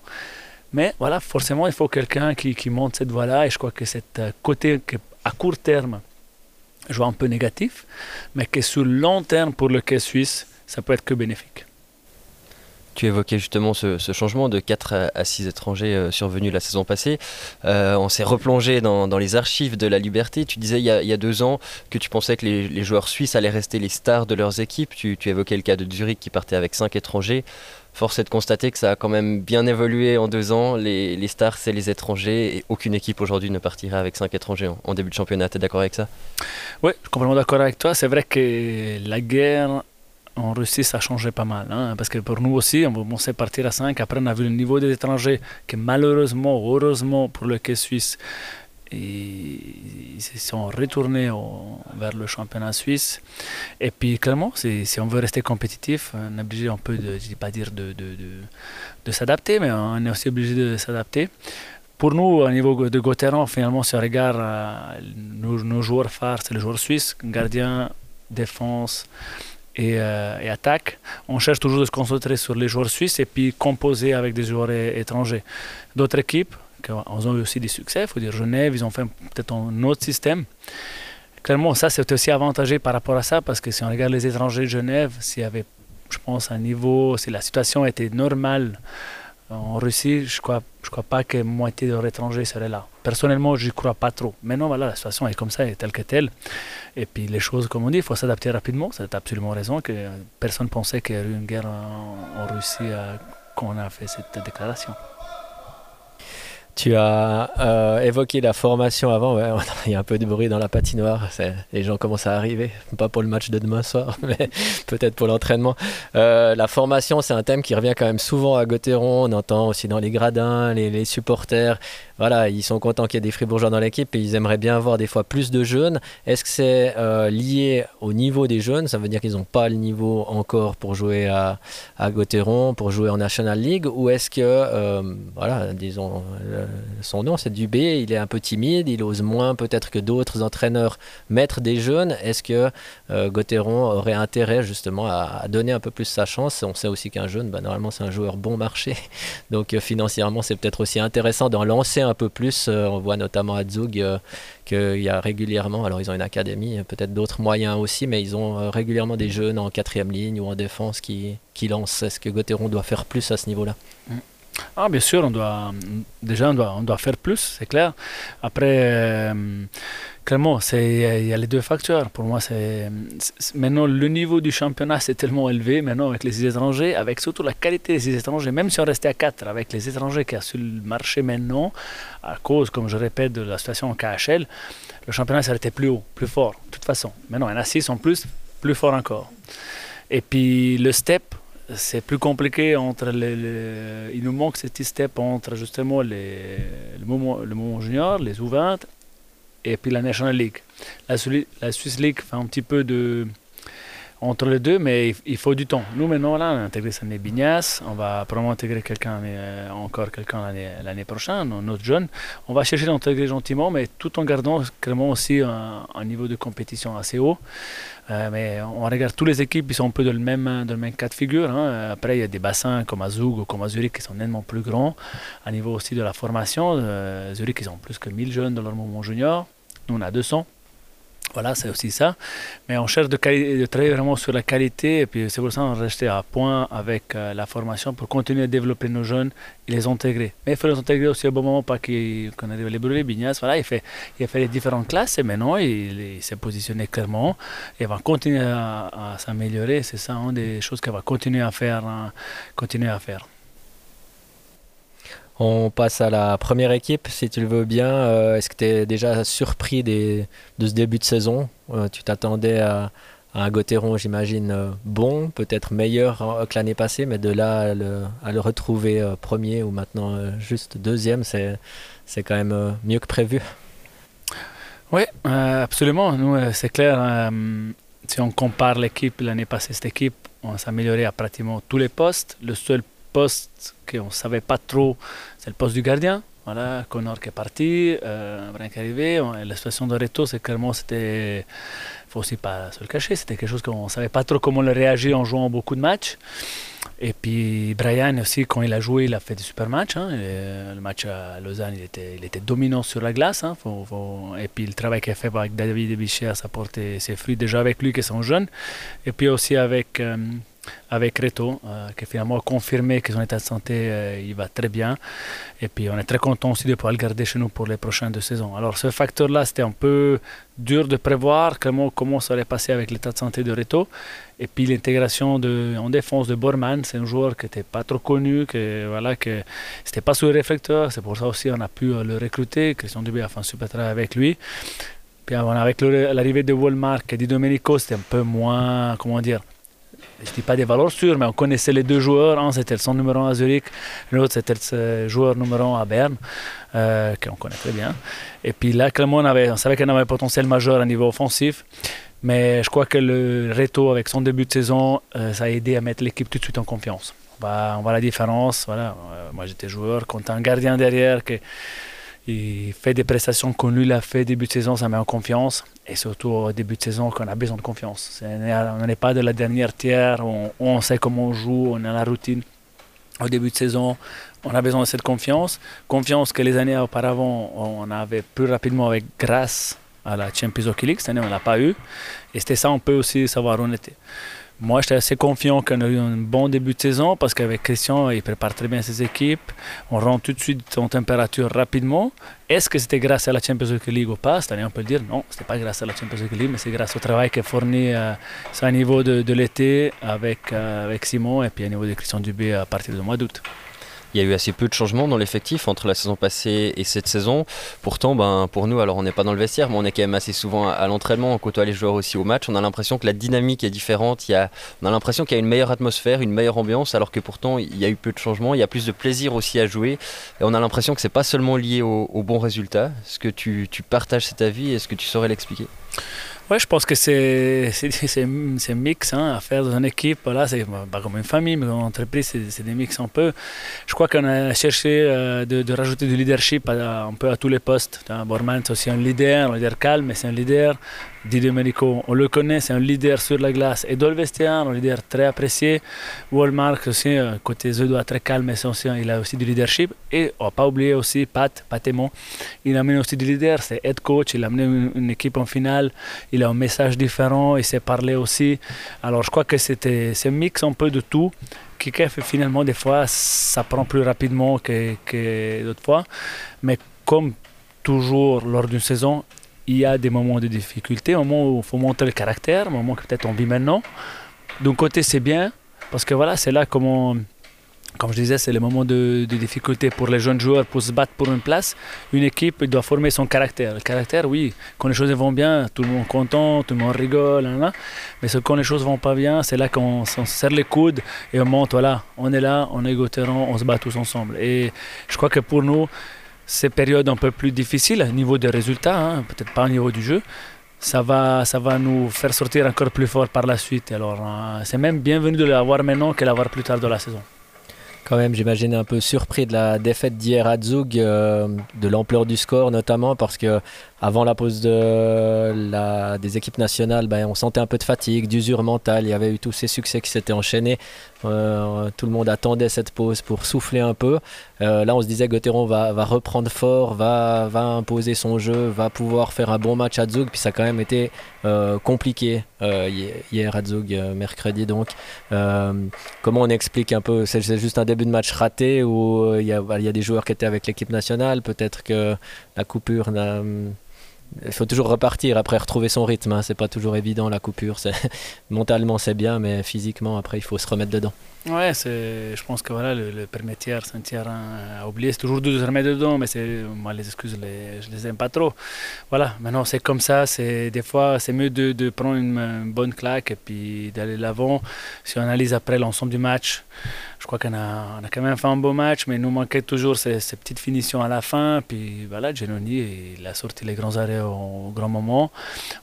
Speaker 5: Mais voilà, forcément, il faut quelqu'un qui, monte cette voie-là. Et je crois que c'est euh, côté que, à court terme, je vois un peu négatif, mais que sur long terme, pour le quai suisse, ça peut être que bénéfique.
Speaker 2: Tu évoquais justement ce, changement de 4 à 6 étrangers euh, survenus la saison passée. Euh, on s'est replongé dans, les archives de la Liberté. Tu disais il y a, deux ans que tu pensais que les, joueurs suisses allaient rester les stars de leurs équipes. Tu, évoquais le cas de Zurich qui partait avec 5 étrangers. Force est de constater que ça a quand même bien évolué en deux ans. Les, stars, c'est les étrangers et aucune équipe aujourd'hui ne partirait avec 5 étrangers en, en début de championnat. Tu es d'accord avec ça?
Speaker 5: Oui, je suis complètement d'accord avec toi. C'est vrai que la guerre en Russie, ça changeait pas mal. Hein, parce que pour nous aussi, on commençait à partir à 5. Après, on a vu le niveau des étrangers qui, malheureusement, heureusement pour le quai suisse, ils, se sont retournés vers le championnat suisse. Et puis, clairement, si, on veut rester compétitif, on est obligé un peu de, je pas dire de, de, de, s'adapter, mais on est aussi obligé de s'adapter. Pour nous, au niveau de Gauthieron, finalement, si on regarde euh, nos, nos joueurs phares, c'est les joueurs suisses, gardien, défense, euh, et, attaque. On cherche toujours de se concentrer sur les joueurs suisses et puis composer avec des joueurs étrangers. D'autres équipes, qui ont eu aussi des succès, il faut dire Genève, ils ont fait peut-être un autre système. Clairement, ça c'est aussi avantagé par rapport à ça parce que si on regarde les étrangers de Genève, s'il y avait, je pense, un niveau, si la situation était normale en Russie, je ne crois, je crois pas que moitié de étrangers seraient là. Personnellement, je n'y crois pas trop. Mais non, voilà, la situation est comme ça, est telle que telle. Et puis les choses, comme on dit, il faut s'adapter rapidement. C'est absolument raison que personne pensait qu'il y aurait une guerre en, Russie euh, quand on a fait cette déclaration.
Speaker 1: Tu as euh, évoqué la formation avant, il y a un peu de bruit dans la patinoire, les gens commencent à arriver, pas pour le match de demain soir, mais peut-être pour l'entraînement. Euh, la formation, c'est un thème qui revient quand même souvent à Gauthieron, on entend aussi dans les gradins, les supporters, voilà, ils sont contents qu'il y ait des Fribourgeois dans l'équipe et ils aimeraient bien avoir des fois plus de jeunes. Est-ce que c'est euh, lié au niveau des jeunes? Ça veut dire qu'ils n'ont pas le niveau encore pour jouer à, à Gauthieron, pour jouer en National League Ou est-ce que, euh, voilà, disons, son nom c'est Dubé, il est un peu timide, il ose moins peut-être que d'autres entraîneurs mettre des jeunes. Est-ce que euh, aurait intérêt justement à, donner un peu plus sa chance? On sait aussi qu'un jeune, bah, normalement c'est un joueur bon marché, donc euh, financièrement c'est peut-être aussi intéressant d'en lancer un peu plus. Euh, on voit notamment à Zug euh, qu'il y a régulièrement, alors ils ont une académie, peut-être d'autres moyens aussi, mais ils ont euh, régulièrement des jeunes en quatrième ligne ou en défense qui, qui lancent. Est-ce que Gauthieron doit faire plus à ce niveau-là? Mm.
Speaker 5: Ah, bien sûr, on doit, déjà on doit, on doit faire plus, c'est clair. Après, Clairement, il y a les deux facteurs. Pour moi, c'est maintenant le niveau du championnat c'est tellement élevé maintenant avec les étrangers, avec surtout la qualité des étrangers. Même si on restait à 4 avec les étrangers qui a sur le marché maintenant, à cause, comme je répète, de la situation en KHL, le championnat s'arrêtait plus haut, plus fort, de toute façon. Maintenant, il y a 6 en plus, plus fort encore. Et puis le step, c'est plus compliqué entre les, il nous manque ce petit step entre justement les, le, moment, le moment junior, les U20 et puis la National League. La, la Swiss League fait un petit peu de entre les deux, mais il, faut du temps. Nous, maintenant, là, on a intégré Sané Bignas, on va probablement intégrer quelqu'un, euh, encore quelqu'un l'année prochaine, notre jeune. On va chercher d'intégrer gentiment, mais tout en gardant clairement aussi un, niveau de compétition assez haut. Euh, mais on regarde toutes les équipes, ils sont un peu dans le même, dans le même cas de figure. Hein. Après, il y a des bassins comme à Zug ou comme à Zurich qui sont nettement plus grands. À niveau aussi de la formation, euh, Zurich, ils ont plus que 1000 jeunes dans leur moment junior. Nous, on a 200. Voilà, c'est aussi ça. Mais on cherche de, travailler vraiment sur la qualité et puis c'est pour ça qu'on reste à point avec euh, la formation pour continuer à développer nos jeunes et les intégrer. Mais il faut les intégrer aussi au bon moment, pas qu'on arrive à les brûler. Bignas, voilà, il, fait, il a fait les différentes classes et maintenant il, s'est positionné clairement et va continuer à, s'améliorer. C'est ça, une des choses qu'il va continuer à faire. Hein, continuer à faire.
Speaker 1: On passe à la première équipe, si tu le veux bien. Euh, est-ce que tu es déjà surpris de ce début de saison? Euh, Tu t'attendais à, un Gauthieron, j'imagine, euh, bon, peut-être meilleur que l'année passée, mais de là à le, retrouver premier ou maintenant juste deuxième, c'est, quand même mieux que prévu.
Speaker 5: Oui, absolument. Nous, c'est clair. si on compare l'équipe l'année passée, cette équipe, on s'est amélioré à pratiquement tous les postes. Le seul poste qu'on ne savait pas trop, c'est le poste du gardien. Voilà, Connor qui est parti, euh, qui est arrivé. La situation de Reto, c'est clairement, c'était, faut aussi pas se le cacher, c'était quelque chose qu'on ne savait pas trop comment le réagir en jouant beaucoup de matchs. Et puis Brian aussi, quand il a joué, il a fait des super matchs. Hein. le match à Lausanne, il était, il était dominant sur la glace. Hein. Et puis le travail qu'il a fait avec David Bichet, ça porté ses fruits déjà avec lui qui sont jeunes. Et puis aussi avec, euh, avec Reto, euh, qui finalement a confirmé que son état de santé euh, il va très bien. Et puis on est très content aussi de pouvoir le garder chez nous pour les prochaines deux saisons. Alors ce facteur-là, c'était un peu dur de prévoir comment, comment ça allait passer avec l'état de santé de Reto. Et puis l'intégration en défense de Bormann, c'est un joueur qui n'était pas trop connu, que voilà, que c'était pas sous le réflecteur. C'est pour ça aussi qu'on a pu euh, le recruter. Christian Dubé a fait un super travail avec lui. Puis avec l'arrivée de Walmart et de Domenico, c'était un peu moins, comment dire, je dis pas des valeurs sûres, mais on connaissait les deux joueurs. Un, c'était son numéro 1 à Zurich, l'autre, c'était le joueur numéro 1 à Berne, euh, qu'on connaît très bien. Et puis là, clairement, on, avait, on savait qu'il avait un potentiel majeur à niveau offensif. Mais je crois que le Reto, avec son début de saison, euh, ça a aidé à mettre l'équipe tout de suite en confiance. On voit, la différence. Voilà. Euh, moi, j'étais joueur. Quand un gardien derrière qui il fait des prestations qu'on lui l'a fait début de saison, ça met en confiance. Et surtout au début de saison, qu'on a besoin de confiance. on n'est pas de la dernière tiers, on, on, sait comment on joue, on a la routine. Au début de saison, on a besoin de cette confiance. Confiance que les années auparavant, on avait plus rapidement avec grâce à la Champions League. Cette année, on ne l'a pas eu. Et c'était ça, on peut aussi savoir où on était. Moi, j'étais assez confiant qu'on a eu un bon début de saison parce qu'avec Christian, il prépare très bien ses équipes. On rentre tout de suite en température rapidement. Est-ce que c'était grâce à la Champions League ou pas? Cette année, on peut dire non, ce n'était pas grâce à la Champions League, mais c'est grâce au travail est fourni euh, niveau de, l'été avec, euh, avec Simon et puis à niveau de Christian Dubé à partir du mois d'août.
Speaker 2: Il y a eu assez peu de changements dans l'effectif entre la saison passée et cette saison. Pourtant, ben, pour nous, alors on n'est pas dans le vestiaire, mais on est quand même assez souvent à, l'entraînement, on côtoie les joueurs aussi au match. On a l'impression que la dynamique est différente. Il y a, on a l'impression qu'il y a une meilleure atmosphère, une meilleure ambiance, alors que pourtant il y a eu peu de changements. Il y a plus de plaisir aussi à jouer. Et on a l'impression que c'est pas seulement lié au, au bon résultat. Est-ce que tu, tu partages cet avis Est-ce que tu saurais l'expliquer?
Speaker 5: Ouais, je pense que c'est un mix hein, à faire dans une équipe. Voilà, c'est pas comme une famille, mais une entreprise, c'est des mix un peu. Je crois qu'on a cherché euh, de, rajouter du leadership un peu à tous les postes. Bormann, c'est aussi un leader, un leader calme, mais c'est un leader. Di Domenico, on le connaît, c'est un leader sur la glace. Et dans un leader très apprécié. Walmart aussi, euh, côté Zedois, très calme, mais aussi, il a aussi du leadership. Et on va pas oublier aussi Pat, Pat Aymon. Il a amené aussi du leader, c'est head coach, il a amené une, équipe en finale. Il a un message différent, il s'est parlé aussi. Alors je crois que c'était un mix un peu de tout qui fait finalement des fois ça prend plus rapidement que, que d'autres fois. Mais comme toujours lors d'une saison, il y a des moments de difficulté, un moment où il faut montrer le caractère, un moment que peut-être on vit maintenant. D'un côté, c'est bien, parce que voilà, c'est là comment, comme je disais, c'est le moment de, difficulté pour les jeunes joueurs pour se battre pour une place. Une équipe doit former son caractère. Le caractère, oui, quand les choses vont bien, tout le monde est content, tout le monde rigole, mais quand les choses vont pas bien, c'est là qu'on se serre les coudes et on monte, voilà, on est là, on est égotérant, on se bat tous ensemble. Et je crois que pour nous, ces périodes un peu plus difficiles, au niveau des résultats, hein, peut-être pas au niveau du jeu, ça va, ça va nous faire sortir encore plus fort par la suite. Alors, euh, c'est même bienvenu de l'avoir maintenant que l'avoir plus tard dans la saison.
Speaker 1: Quand même, j'imagine un peu surpris de la défaite d'hier à Zug, euh, de l'ampleur du score notamment, parce que avant la pause de la, des équipes nationales, ben, on sentait un peu de fatigue, d'usure mentale. Il y avait eu tous ces succès qui s'étaient enchaînés. Euh, tout le monde attendait cette pause pour souffler un peu. Euh, là, on se disait Gauthieron va, va, reprendre fort, va, va, imposer son jeu, va pouvoir faire un bon match à Zug. Puis ça a quand même été euh, compliqué hier à Zug, mercredi. Donc, comment on explique un peu? C'est juste un début de match raté où il y, a, il y a des joueurs qui étaient avec l'équipe nationale. Peut-être que la coupure n'a il faut toujours repartir après retrouver son rythme. Hein. C'est pas toujours évident la coupure. Mentalement c'est bien, mais physiquement après il faut se remettre dedans.
Speaker 5: Ouais, je pense que voilà, le, le premier tiers, c'est un tiers à oublier. C'est toujours de se remettre dedans, mais moi les excuses, les, je les aime pas trop. Voilà, maintenant c'est comme ça. Des fois c'est mieux de, de prendre une, bonne claque et puis d'aller l'avant. Si on analyse après l'ensemble du match, crois qu'on a, on a quand même fait un beau match, mais il nous manquait toujours ces, petites finitions à la fin. Puis voilà, Genoni, il a sorti les grands arrêts au, grand moment.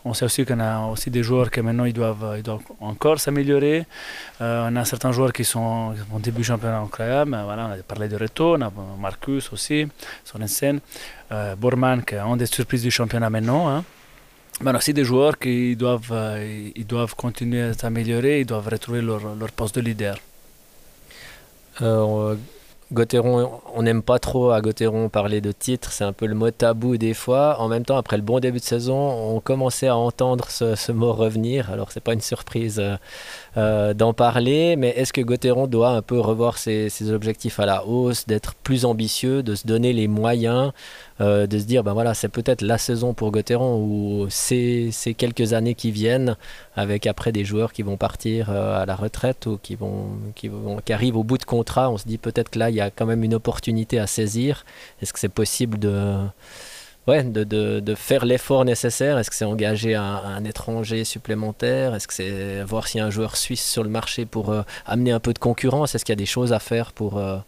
Speaker 5: On sait aussi qu'on a aussi des joueurs qui maintenant ils doivent, ils doivent encore s'améliorer. Euh, on a certains joueurs qui sont en début championnat incroyable. Voilà, on a parlé de Reto, on a Marcus aussi, Sorensen, euh, Bormann qui est une des surprises du championnat maintenant. Hein. Mais aussi des joueurs qui doivent, euh, ils doivent continuer à s'améliorer, ils doivent retrouver leur, leur poste de leader.
Speaker 1: Euh, on n'aime pas trop à Gauthieron parler de titre, c'est un peu le mot tabou des fois. En même temps, après le bon début de saison, on commençait à entendre ce, mot revenir. Alors, c'est pas une surprise euh, d'en parler, mais est-ce que Gauthieron doit un peu revoir ses, objectifs à la hausse, d'être plus ambitieux, de se donner les moyens euh, de se dire, ben voilà, c'est peut-être la saison pour Gauthieron ou ces, ces, quelques années qui viennent, avec après des joueurs qui vont partir euh, à la retraite ou qui, vont, qui, vont, qui arrivent au bout de contrat, on se dit peut-être que là, il y a quand même une opportunité à saisir. Est-ce que c'est possible de ouais, de, de, de faire l'effort nécessaire. Est-ce que c'est engager un, étranger supplémentaire? Est-ce que c'est voir s'il y a un joueur suisse sur le marché pour euh, amener un peu de concurrence? Est-ce qu'il y a des choses à faire pour euh,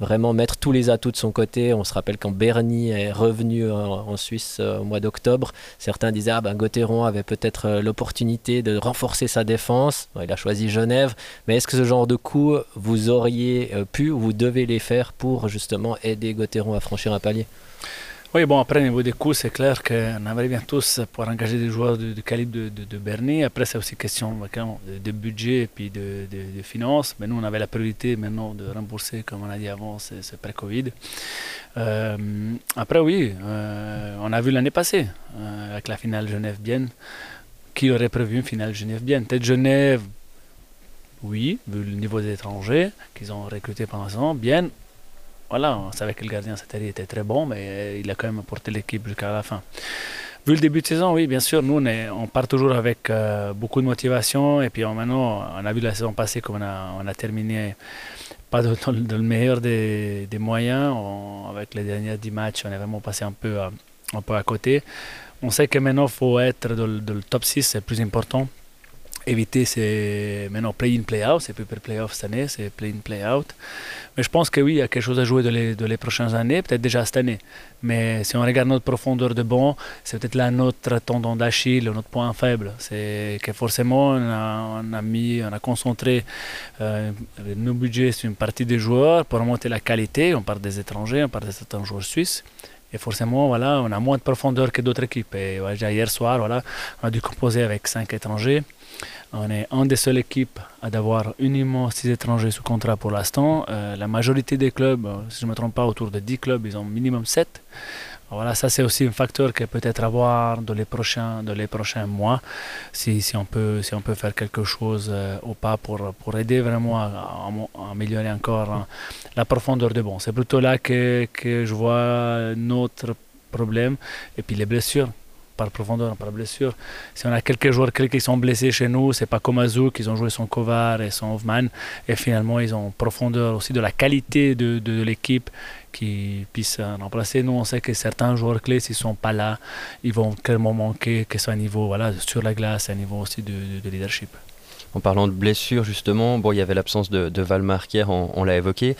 Speaker 1: vraiment mettre tous les atouts de son côté? On se rappelle quand Bernie est revenu en, Suisse euh, au mois d'octobre, certains disaient ah ben Gauthieron avait peut-être l'opportunité de renforcer sa défense. il a choisi Genève, mais est-ce que ce genre de coup vous auriez pu ou vous devez les faire pour justement aider Gauthieron à franchir un palier?
Speaker 5: Oui, bon, après, au niveau des coûts, c'est clair qu'on aimerait bien tous pour engager des joueurs du de calibre de, de, de, Bernie. Après, c'est aussi question de, de, budget et puis de, finances. Mais nous, on avait la priorité maintenant de rembourser, comme on a dit avant, c'est pré-Covid. Euh, après, oui, euh, on a vu l'année passée, euh, avec la finale Genève-Bienne, qui aurait prévu une finale Genève-Bienne? Peut-être Genève, oui, vu le niveau des étrangers qu'ils ont recruté pendant ce temps, Bienne, voilà, on savait que le gardien cette année était très bon, mais il a quand même porté l'équipe jusqu'à la fin. Vu le début de saison, oui, bien sûr, nous, on, part toujours avec euh, beaucoup de motivation. Et puis maintenant, on a vu la saison passée comme on a, on a terminé pas dans, le meilleur des, moyens. Avec les derniers 10 matchs, on est vraiment passé un peu, à, un peu à côté. On sait que maintenant, il faut être dans le top 6, c'est le plus important éviter c'est maintenant play-in, play-out, c'est plus play-off cette année, c'est play-in, play-out. Mais je pense que oui, il y a quelque chose à jouer de les, de les prochaines années, peut-être déjà cette année. Mais si on regarde notre profondeur de banc, c'est peut-être là notre tendon d'Achille, notre point faible. C'est que forcément, on a, mis, on a concentré euh, nos budgets sur une partie des joueurs pour remonter la qualité. On parle des étrangers, on parle de certains joueurs suisses. Et forcément, voilà, on a moins de profondeur que d'autres équipes. Et voilà, hier soir, voilà, on a dû composer avec cinq étrangers. On est une des seules équipes à avoir uniquement 6 étrangers sous contrat pour l'instant. Euh, la majorité des clubs, euh, si je ne me trompe pas, autour de 10 clubs, ils ont minimum 7. Voilà, ça c'est aussi un facteur que peut-être avoir dans les prochains, dans les prochains mois, si, si, on peut, si on peut faire quelque chose euh, ou pas pour, pour aider vraiment à, à, à améliorer encore hein, la profondeur de bon. C'est plutôt là que, que je vois notre problème et puis les blessures par profondeur, par blessure. Si on a quelques joueurs clés qui sont blessés chez nous, c'est pas comme Azou qui ont joué son Kovar et son Hoffman. Et finalement, ils ont profondeur aussi de la qualité de, de, l'équipe qui puisse remplacer. Nous, on sait que certains joueurs clés, s'ils ne sont pas là, ils vont clairement manquer, que ce soit à niveau voilà, sur la glace, à niveau aussi de, de leadership.
Speaker 2: En parlant de blessures, justement, bon, il y avait l'absence de, de Valmark hier, on, on l'a évoqué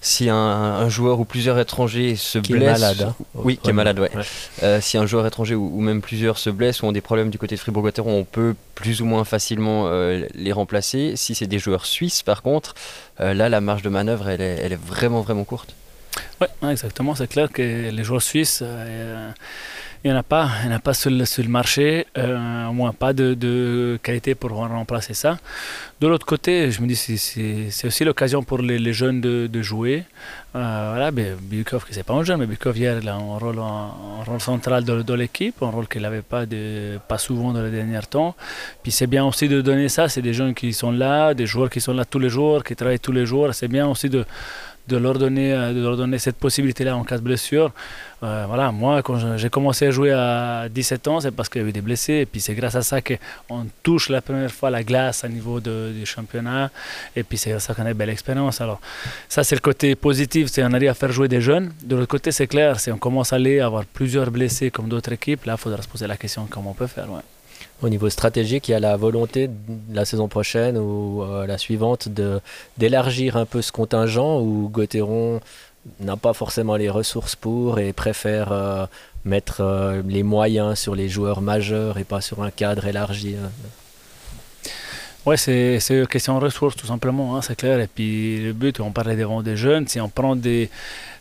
Speaker 2: si un, un, joueur ou plusieurs étrangers se
Speaker 1: qui
Speaker 2: blessent,
Speaker 1: est malade, hein.
Speaker 2: oui, qui est malade, ouais. ouais. Euh, si un joueur étranger ou, ou, même plusieurs se blessent ou ont des problèmes du côté de Fribourg-Gotteron, on peut plus ou moins facilement euh, les remplacer. Si c'est des joueurs suisses, par contre, euh, là, la marge de manœuvre, elle est, elle est vraiment, vraiment courte.
Speaker 5: Oui, exactement. C'est clair que les joueurs suisses euh, il n'y en a pas, il n'y en a pas sur le, marché, euh, au moins pas de, qualité pour remplacer ça. De l'autre côté, je me dis c'est aussi l'occasion pour les, jeunes de, jouer. Euh, voilà, ben, Bukov, qui c'est pas un jeune, mais Bukov hier il a un rôle, central de l'équipe, un rôle qu'il n'avait pas, pas souvent dans les derniers temps. Puis c'est bien aussi de donner ça, c'est des jeunes qui sont là, des joueurs qui sont là tous les jours, qui travaillent tous les jours. C'est bien aussi de de leur donner, euh, de leur donner cette possibilité-là en cas de blessure. Euh, voilà, moi, quand j'ai commencé à jouer à 17 ans, c'est parce qu'il y avait des blessés. Et puis c'est grâce à ça qu'on touche la première fois la glace à niveau du championnat. Et puis c'est ça qu'on a une belle expérience. Alors, ça, c'est le côté positif, c'est qu'on arrive à faire jouer des jeunes. De l'autre côté, c'est clair, si on commence à aller avoir plusieurs blessés comme d'autres équipes, là, il faudra se poser la question comment on peut faire.
Speaker 1: Au niveau stratégique, il y a la volonté la saison prochaine ou euh, la suivante de d'élargir un peu ce contingent où Gauthieron n'a pas forcément les ressources pour et préfère euh, mettre euh, les moyens sur les joueurs majeurs et pas sur un cadre élargi. Hein.
Speaker 5: Oui, c'est une question de ressources tout simplement, hein, c'est clair. Et puis le but, on parlait devant des jeunes, si on prend des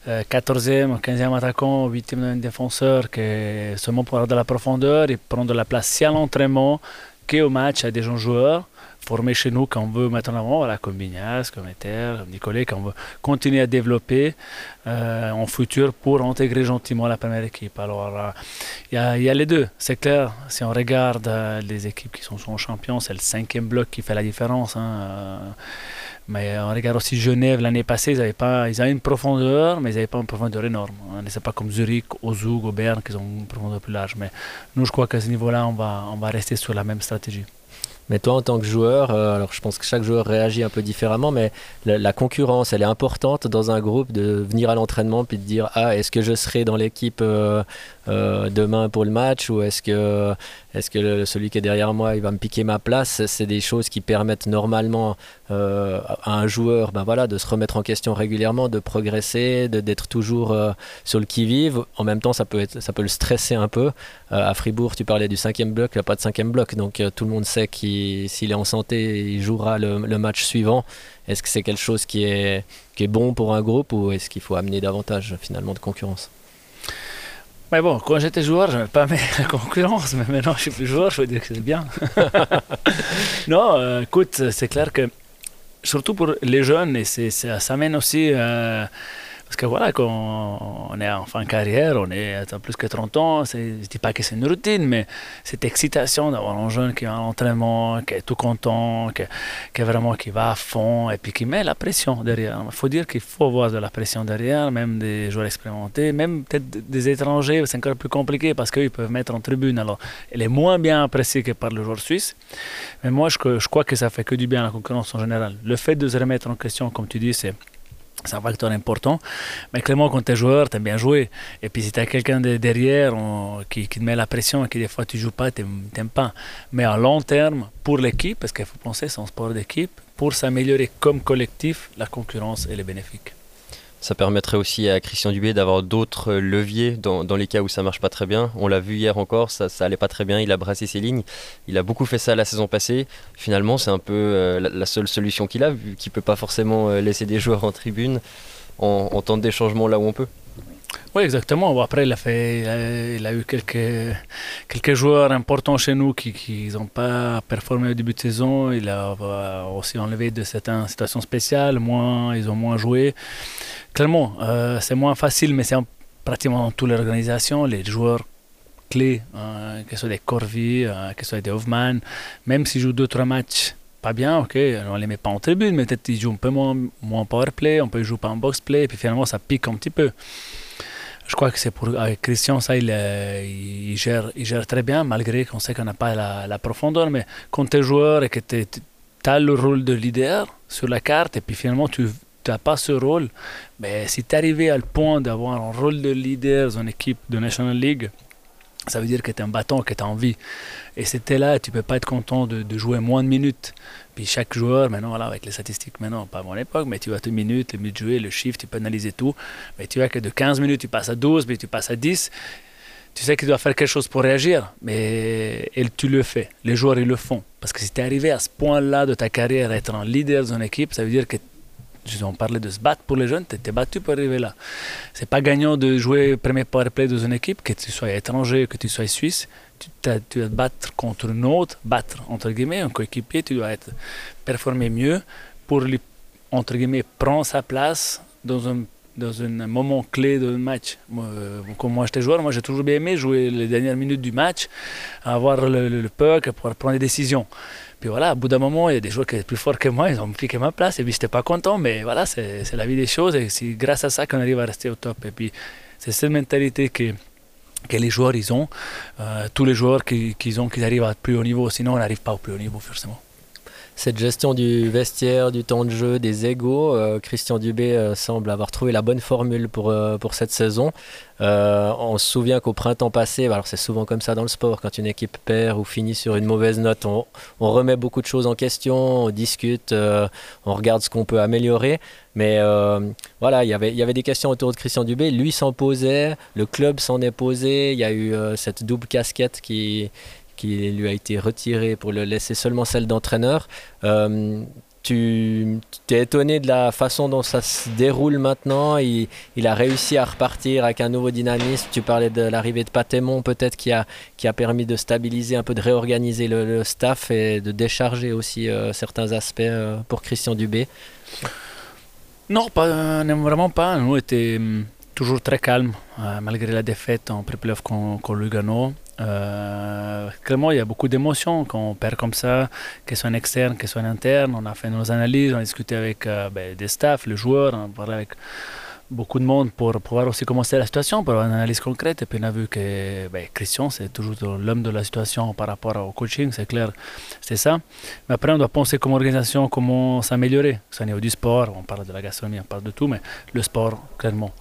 Speaker 5: 14e, 15e attaquant, 8e défenseur, qui est seulement pour avoir de la profondeur et prendre de la place si à l'entraînement qu'au match à des jeunes joueurs, formés chez nous qu'on veut mettre en avant, voilà, comme Bignas, comme Ether, comme Nicolet, qu'on veut continuer à développer euh, en futur pour intégrer gentiment la première équipe. Alors, euh, il y, a les deux, c'est clair. Si on regarde les équipes qui sont, champions, c'est le cinquième bloc qui fait la différence. Hein, mais on regarde aussi Genève l'année passée, ils avaient, pas, ils avaient une profondeur, mais ils n'avaient pas une profondeur énorme. Hein. Ce n'est pas comme Zurich, Ozug, Berne qui ont une profondeur plus large. Mais nous, je crois qu'à ce niveau-là, on va, on va rester sur la même stratégie.
Speaker 1: Mais toi, en tant que joueur, euh, alors je pense que chaque joueur réagit un peu différemment, mais la, concurrence, elle est importante dans un groupe de venir à l'entraînement puis de dire ah est-ce que je serai dans l'équipe euh, euh, demain pour le match ou est-ce que est-ce que celui qui est derrière moi il va me piquer ma place? C'est des choses qui permettent normalement à un joueur voilà de se remettre en question régulièrement, de progresser, d'être toujours sur le qui vive. En même temps, ça peut être ça peut le stresser un peu. à Fribourg, tu parlais du cinquième bloc, il n'y a pas de cinquième bloc, donc tout le monde sait qu'il s'il est en santé, il jouera le, match suivant. Est-ce que c'est quelque chose qui est, qui est bon pour un groupe ou est-ce qu'il faut amener davantage finalement de concurrence?
Speaker 5: Mais bon, quand j'étais joueur, je n'avais pas la concurrence, mais maintenant je suis plus joueur, je veux dire que c'est bien. non, euh, écoute, c'est clair que, surtout pour les jeunes, et ça, ça mène aussi euh, parce que voilà, quand on est en fin de carrière, on est à plus que 30 ans, je ne dis pas que c'est une routine, mais cette excitation d'avoir un jeune qui est à l'entraînement, qui est tout content, qui, qui, est vraiment qui va à fond et puis qui met la pression derrière. Il faut dire qu'il faut avoir de la pression derrière, même des joueurs expérimentés, même peut-être des étrangers, c'est encore plus compliqué parce qu'ils peuvent mettre en tribune. Alors, elle est moins bien appréciée que par le joueur suisse, mais moi je, je crois que ça fait que du bien à la concurrence en général. Le fait de se remettre en question, comme tu dis, c'est c'est un facteur important. Mais clairement, quand tu es joueur, tu aimes bien jouer. Et puis si tu as quelqu'un de derrière qui, te met la pression et qui des fois tu joues pas, tu n'aimes pas. Mais à long terme, pour l'équipe, parce qu'il faut penser, c'est un sport d'équipe, pour s'améliorer comme collectif, la concurrence, elle est bénéfique.
Speaker 2: Ça permettrait aussi à Christian Dubé d'avoir d'autres leviers dans, les cas où ça marche pas très bien. On l'a vu hier encore, ça, ça allait pas très bien, il a brassé ses lignes. Il a beaucoup fait ça la saison passée. Finalement, c'est un peu euh, la, seule solution qu'il a, vu qu'il peut pas forcément euh, laisser des joueurs en tribune. On tente des changements là où on peut.
Speaker 5: Oui, exactement. Après, il a, fait, il a, eu quelques, quelques joueurs importants chez nous qui n'ont pas performé au début de saison. Il a aussi enlevé de certaines situations spéciales. Moins, ils ont moins joué. Clairement, euh, c'est moins facile, mais c'est pratiquement dans toutes les organisations. Les joueurs clés, hein, que ce soit des Corvi, euh, que ce soit des Hoffman, même s'ils jouent deux, trois matchs pas bien, ok, on les met pas en tribune, mais peut-être qu'ils jouent un peu moins, moins power play, on peut jouer pas en box play, et puis finalement ça pique un petit peu. Je crois que c'est pour avec Christian, ça, il, euh, il, gère, il gère très bien, malgré qu'on sait qu'on n'a pas la, profondeur. Mais quand tu es joueur et que tu as le rôle de leader sur la carte, et puis finalement tu n'as pas ce rôle, mais si tu es arrivé à le point d'avoir un rôle de leader dans une équipe de National League, ça veut dire que tu es un bâton, que tu as envie. Et c'était là, tu peux pas être content de, jouer moins de minutes. Puis chaque joueur, maintenant, voilà, avec les statistiques, maintenant, pas à mon époque, mais tu as tes minutes, les minutes jouées, le chiffre, tu peux analyser tout. Mais tu vois que de 15 minutes, tu passes à 12, puis tu passes à 10. Tu sais que tu dois faire quelque chose pour réagir, mais et tu le fais. Les joueurs, ils le font. Parce que si tu es arrivé à ce point-là de ta carrière, être un leader dans une équipe, ça veut dire que on parlait de se battre pour les jeunes, tu étais battu pour arriver là. C'est pas gagnant de jouer premier power play dans une équipe, que tu sois étranger, que tu sois suisse tu, dois te battre contre un autre, battre entre guillemets un coéquipier, tu dois être performer mieux pour lui entre guillemets prendre sa place dans un dans un moment clé d'un match. Euh, comme moi j'étais joueur, moi j'ai toujours bien aimé jouer les dernières minutes du match, avoir le, le, puck pour prendre des décisions. Puis voilà, à bout d'un moment, il y a des joueurs qui sont plus forts que moi, ils ont piqué ma place. Et puis j'étais pas content, mais voilà, c'est la vie des choses. Et c'est grâce à ça qu'on arrive à rester au top. Et puis c'est cette mentalité que les joueurs ils ont, euh, tous les joueurs qui, qui, ont, qui arrivent à plus haut niveau, sinon on n'arrive pas au plus haut niveau forcément
Speaker 1: cette gestion du vestiaire, du temps de jeu, des égaux, euh, Christian Dubé euh, semble avoir trouvé la bonne formule pour, euh, pour cette saison. on se souvient qu'au printemps passé, bah, alors c'est souvent comme ça dans le sport, quand une équipe perd ou finit sur une mauvaise note, on, remet beaucoup de choses en question, on discute, on regarde ce qu'on peut améliorer. Mais voilà, y il y avait des questions autour de Christian Dubé. Lui s'en posait, le club s'en est posé. Il y a eu cette double casquette qui, qui lui a été retiré pour le laisser seulement celle d'entraîneur. Euh, tu es étonné de la façon dont ça se déroule maintenant. Il, a réussi à repartir avec un nouveau dynamisme. Tu parlais de l'arrivée de Patémon, peut-être qui a, qui a permis de stabiliser un peu, de réorganiser le, staff et de décharger aussi euh, certains aspects euh, pour Christian Dubé.
Speaker 5: Non, pas, vraiment pas. Nous étions hum, toujours très calmes, euh, malgré la défaite en pré-playoff contre Lugano. Euh, clairement, il y a beaucoup d'émotions quand on perd comme ça, qu'elles soient externes, qu'elles soient internes. On a fait nos analyses, on a discuté avec euh, ben, des staffs, les joueurs, on a parlé avec beaucoup de monde pour pouvoir aussi commencer la situation, pour avoir une analyse concrète. Et puis on a vu que ben, Christian, c'est toujours l'homme de la situation par rapport au coaching, c'est clair, c'est ça. Mais après, on doit penser comme organisation comment s'améliorer. Que au niveau du sport, on parle de la gastronomie, on parle de tout, mais le sport, clairement.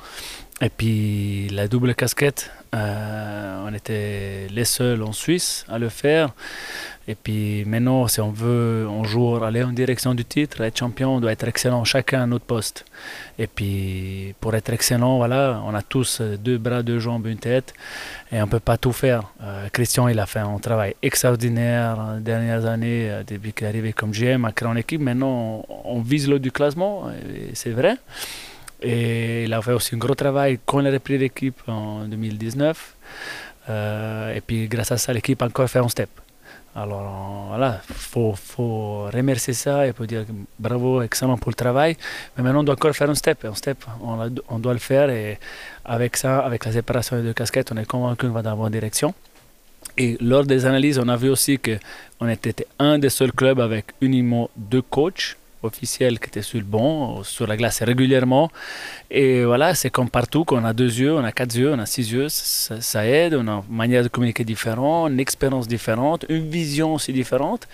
Speaker 5: Et puis la double casquette, on était les seuls en Suisse à le faire. Et puis maintenant, si on veut un jour aller en direction du titre, être champion, on doit être excellent chacun à notre poste. Et puis pour être excellent, voilà, on a tous deux bras, deux jambes, une tête, et on ne peut pas tout faire. Euh, Christian, il a fait un travail extraordinaire les dernières années, euh, depuis qu'il est arrivé comme GM, à créer une équipe. Maintenant, on, vise l'eau du classement, c'est vrai. Et il a fait aussi un gros travail quand il a repris l'équipe en 2019. Euh, et puis grâce à ça, l'équipe a encore fait un step. Alors voilà, il faut, faut, remercier ça et pour dire bravo, excellent pour le travail. Mais maintenant, on doit encore faire un step. Un step, on, on doit le faire. Et avec ça, avec la séparation des deux casquettes, on est convaincu qu'on va dans la bonne direction. Et lors des analyses, on a vu aussi qu'on était un des seuls clubs avec uniquement deux coachs officiel qui était sur le banc, sur la glace régulièrement. Et voilà, c'est comme partout, qu'on a deux yeux, on a quatre yeux, on a six yeux, ça, aide, on a une manière de communiquer différente, une expérience différente, une vision aussi différente.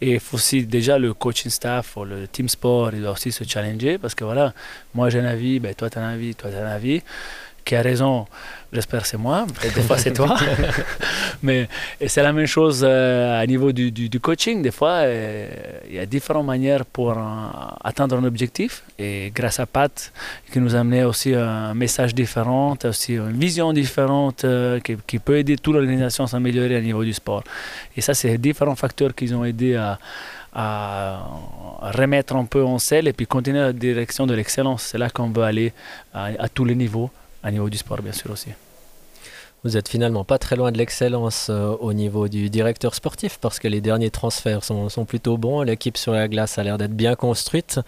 Speaker 5: Et il faut aussi déjà le coaching staff ou le team sport, il doit aussi se challenger parce que voilà, moi j'ai un avis, ben, toi tu as un avis, toi tu as un avis qui a raison, j'espère c'est moi, peut-être des fois c'est toi. Mais c'est la même chose euh, à niveau du, du, coaching. Des fois, euh, il y a différentes manières pour euh, atteindre un objectif. Et grâce à Pat, qui nous a amené aussi un message différent, aussi une vision différente qui, qui, peut aider toute l'organisation à s'améliorer à niveau du sport. Et ça, c'est différents facteurs qui ont aidé à à remettre un peu en selle et puis continuer la direction de l'excellence. C'est là qu'on veut aller à tous les niveaux à niveau du sport bien sûr aussi.
Speaker 1: Vous êtes finalement pas très loin de l'excellence euh, au niveau du directeur sportif parce que les derniers transferts sont, sont plutôt bons. L'équipe sur la glace a l'air d'être bien construite.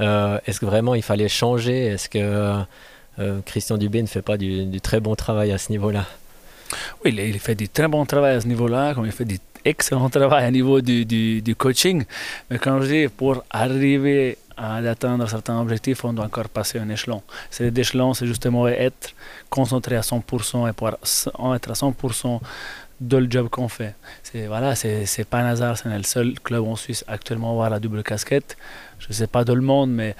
Speaker 1: Euh, est-ce que vraiment il fallait changer? Est-ce que euh, Christian Dubé ne fait pas du, très bon travail à ce niveau-là?
Speaker 5: Oui, il, fait du très bon travail à ce niveau-là, comme il fait du excellent travail à niveau du, du, du coaching. Mais quand je dis pour arriver d'atteindre certains objectifs, on doit encore passer un échelon. Cet échelon, c'est justement être concentré à 100% et pouvoir être à 100% de le job qu'on fait. C'est voilà, c'est pas un hasard, c'est le seul club en Suisse actuellement à avoir la double casquette. Je ne sais pas de le monde, mais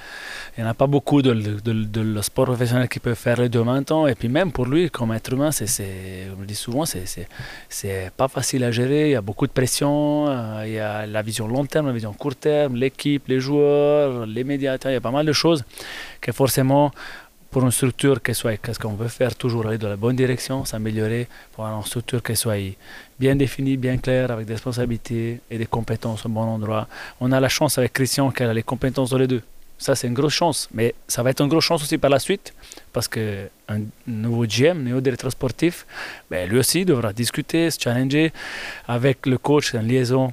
Speaker 5: il n'y en a pas beaucoup de, de, de, sport professionnel qui peut faire les deux en temps. Et puis même pour lui, comme être humain, c'est, je le dis souvent, c'est pas facile à gérer. Il y a beaucoup de pression, euh, il y a la vision long terme, la vision court terme, l'équipe, les joueurs, les médiateurs, il y a pas mal de choses que forcément pour une structure qui soit, qu'est-ce qu'on veut faire, toujours aller dans la bonne direction, s'améliorer, pour avoir une structure qui soit bien définie, bien claire, avec des responsabilités et des compétences au bon endroit. On a la chance avec Christian qu'elle a les compétences dans les deux. Ça, c'est une grosse chance, mais ça va être une grosse chance aussi par la suite, parce qu'un nouveau GM, nouveau directeur sportif, ben, lui aussi devra discuter, se challenger avec le coach, une liaison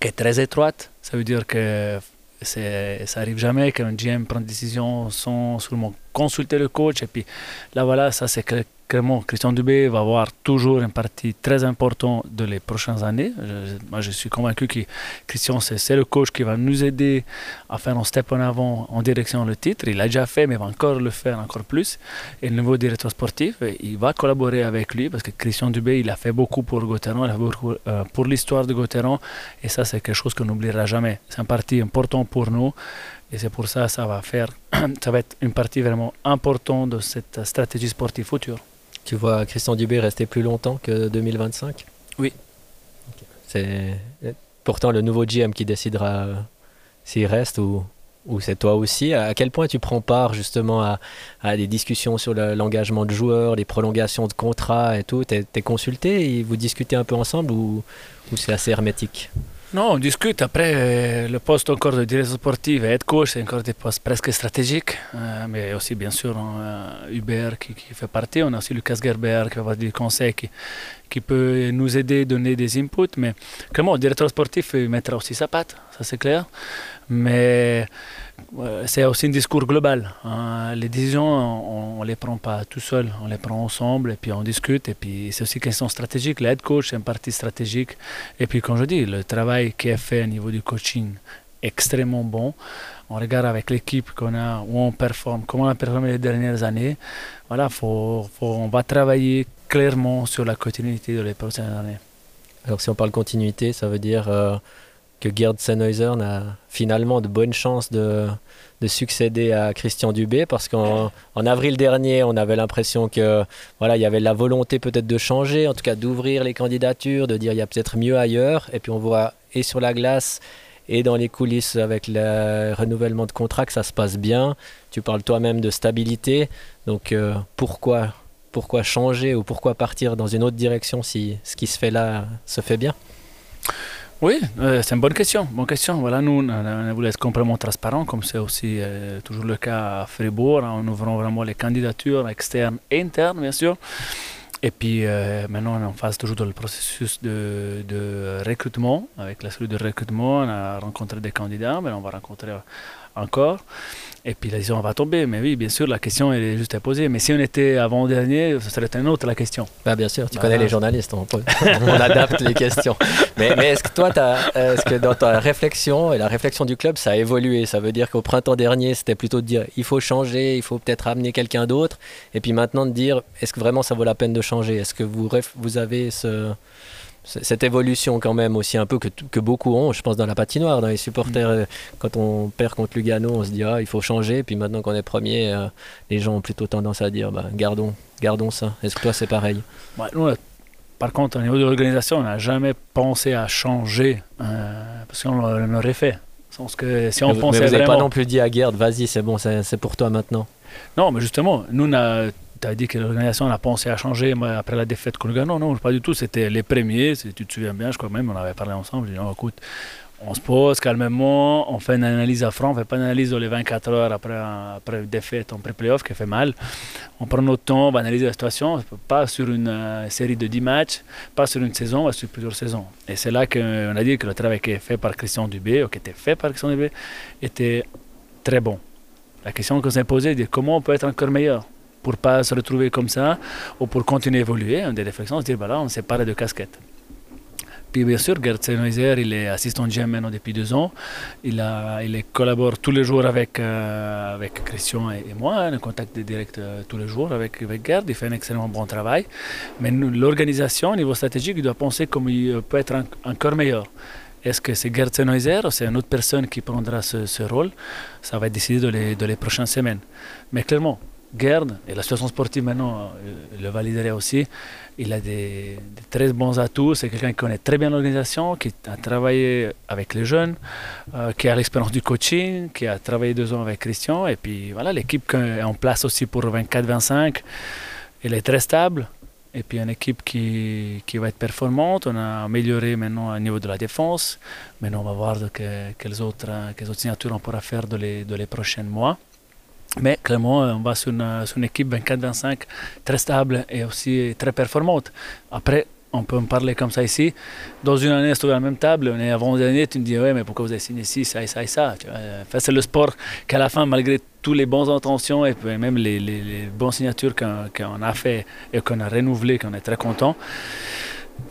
Speaker 5: qui est très étroite. Ça veut dire que ça arrive jamais qu'un GM prenne une décision sans seulement consulter le coach. Et puis là, voilà, ça c'est clairement, Christian Dubé va avoir toujours une partie très importante de les prochaines années. moi, je suis convaincu que Christian, c'est le coach qui va nous aider à faire un step en avant en direction du titre. Il l'a déjà fait, mais va encore le faire encore plus. Et le nouveau directeur sportif, il va collaborer avec lui parce que Christian Dubé, il a fait beaucoup pour Gauthieron, il a fait beaucoup euh, pour l'histoire de Gauthieron. Et ça, c'est quelque chose qu'on n'oubliera jamais. C'est un parti important pour nous. Et c'est pour ça que ça va faire, ça va être une partie vraiment importante de cette stratégie sportive future.
Speaker 1: Tu vois Christian Dubé rester plus longtemps que 2025
Speaker 5: Oui.
Speaker 1: C'est pourtant le nouveau GM qui décidera euh, s'il reste ou, ou c'est toi aussi. À quel point tu prends part justement à, à des discussions sur l'engagement de joueurs, les prolongations de contrats et tout? Tu es, consulté et vous discutez un peu ensemble ou, ou c'est assez hermétique?
Speaker 5: Non, on discute. Après, euh, le poste encore de directeur sportif et head coach, c'est encore des postes presque stratégiques. Euh, mais aussi, bien sûr, euh, Hubert qui, fait partie. On a aussi Lucas Gerber qui va avoir du conseil, qui peut nous aider, donner des inputs. Mais comment, le directeur sportif mettra aussi sa patte, ça c'est clair. Mais c'est aussi un discours global. Hein. Les décisions, on ne les prend pas tout seul, on les prend ensemble et puis on discute. Et puis c'est aussi une question stratégique. Head coach, c'est une partie stratégique. Et puis, comme je dis, le travail qui est fait au niveau du coaching extrêmement bon. On regarde avec l'équipe qu'on a, où on performe, comment on a performé les dernières années. Voilà, faut, faut, on va travailler clairement sur la continuité de les prochaines années.
Speaker 1: Alors si on parle continuité, ça veut dire euh, que Gerd Sennheiser a finalement de bonnes chances de, de succéder à Christian Dubé parce qu'en en avril dernier, on avait l'impression que voilà, il y avait la volonté peut-être de changer, en tout cas d'ouvrir les candidatures, de dire il y a peut-être mieux ailleurs. Et puis on voit et sur la glace et dans les coulisses avec le renouvellement de contrat que ça se passe bien. Tu parles toi-même de stabilité, donc euh, pourquoi pourquoi changer ou pourquoi partir dans une autre direction si ce qui se fait là se fait bien
Speaker 5: oui, euh, c'est une bonne question. Bonne question. Voilà, nous, on voulu être complètement transparent, comme c'est aussi euh, toujours le cas à Fribourg, en ouvrant vraiment les candidatures externes et internes, bien sûr. Et puis euh, maintenant, on est en phase toujours dans le processus de, de recrutement. Avec la cellule de recrutement, on a rencontré des candidats, mais on va rencontrer encore. Et puis la décision va tomber. Mais oui, bien sûr, la question est juste à poser. Mais si on était avant-dernier, ce serait une autre la question.
Speaker 1: Bah, bien sûr, tu bah, connais les journalistes, on, on adapte les questions. Mais, mais est-ce que toi, est-ce que dans ta réflexion et la réflexion du club, ça a évolué? Ça veut dire qu'au printemps dernier, c'était plutôt de dire il faut changer, il faut peut-être amener quelqu'un d'autre. Et puis maintenant de dire est-ce que vraiment ça vaut la peine de changer? Est-ce que vous, vous avez ce cette évolution quand même aussi un peu que, que, beaucoup ont, je pense, dans la patinoire, dans les supporters. Mm. Euh, quand on perd contre Lugano, on se dit ah, il faut changer. Puis maintenant qu'on est premier, euh, les gens ont plutôt tendance à dire bah, gardons, gardons ça. Est-ce que toi c'est pareil?
Speaker 5: Nous, Par contre, au niveau de l'organisation, on n'a jamais pensé à changer euh, parce qu'on l'aurait fait. Que si on
Speaker 1: mais
Speaker 5: pensait
Speaker 1: vous n'avez pas non plus dit à Gerd, vas-y, c'est bon, c'est pour toi maintenant.
Speaker 5: Non, mais justement, nous, on a tu as dit que l'organisation a pensé à changer après la défaite contre Lugano. Non, pas du tout. C'était les premiers. Tu te souviens bien, je crois même, on avait parlé ensemble. Je dit, écoute, on se pose calmement, on fait une analyse à front, on ne fait pas une analyse dans les 24 heures après, après défaite en pré-playoff qui fait mal. On prend notre temps, on va analyser la situation, pas sur une euh, série de 10 matchs, pas sur une saison, mais sur plusieurs saisons. Et c'est là qu'on a dit que le travail qui est fait par Christian Dubé, ou qui était fait par Christian Dubé, était très bon. La question qu'on s'est posée, c'est comment on peut être encore meilleur pour pas se retrouver comme ça ou pour continuer à évoluer. On des réflexions, se dire, voilà, on s'est parlé de casquettes. Puis bien sûr, Gerd Sennheiser, il est assistant GM maintenant depuis deux ans. Il, a, il collabore tous les jours avec, euh, avec Christian et, moi, en hein, contact direct euh, tous les jours avec, avec Gerd. Il fait un excellent bon travail. Mais l'organisation, au niveau stratégique, il doit penser comment il peut être encore meilleur. Est-ce que c'est Gerd Sennheiser ou c'est une autre personne qui prendra ce, ce rôle? Ça va être décidé dans les, dans les prochaines semaines. Mais clairement, Gerd, et la situation sportive maintenant euh, le validerait aussi, il a des, très bons atouts. C'est quelqu'un qui connaît très bien l'organisation, qui a travaillé avec les jeunes, euh, qui a l'expérience du coaching, qui a travaillé deux ans avec Christian. Et puis voilà, l'équipe est en place aussi pour 24-25, elle est très stable. Et puis une équipe qui, va être performante. On a amélioré maintenant au niveau de la défense. Maintenant, on va voir quelles, autres, quelles autres signatures on pourra faire dans les prochains mois. Mais clairement, on va sur une, une équipe 24-25 très stable et aussi très performante. Après, on peut en parler comme ça ici. Dans une année, on est à la même table, on est avant-dernier, tu me dis, ouais, mais pourquoi vous avez signé ci, ça et ça et ça C'est le sport qu'à la fin, malgré tous les bonnes intentions et même les bonnes signatures qu'on a fait et qu'on a renouvelées, qu'on est très content,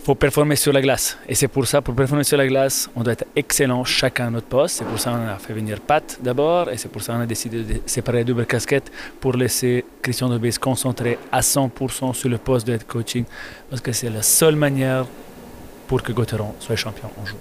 Speaker 5: faut performer sur la glace. Et c'est pour ça, pour performer sur la glace, on doit être excellent chacun à notre poste. C'est pour ça qu'on a fait venir Pat d'abord. Et c'est pour ça qu'on a décidé de séparer les doubles casquettes pour laisser Christian Debé se concentrer à 100% sur le poste de head coaching. Parce que c'est la seule manière pour que Gauthieron soit champion en jour.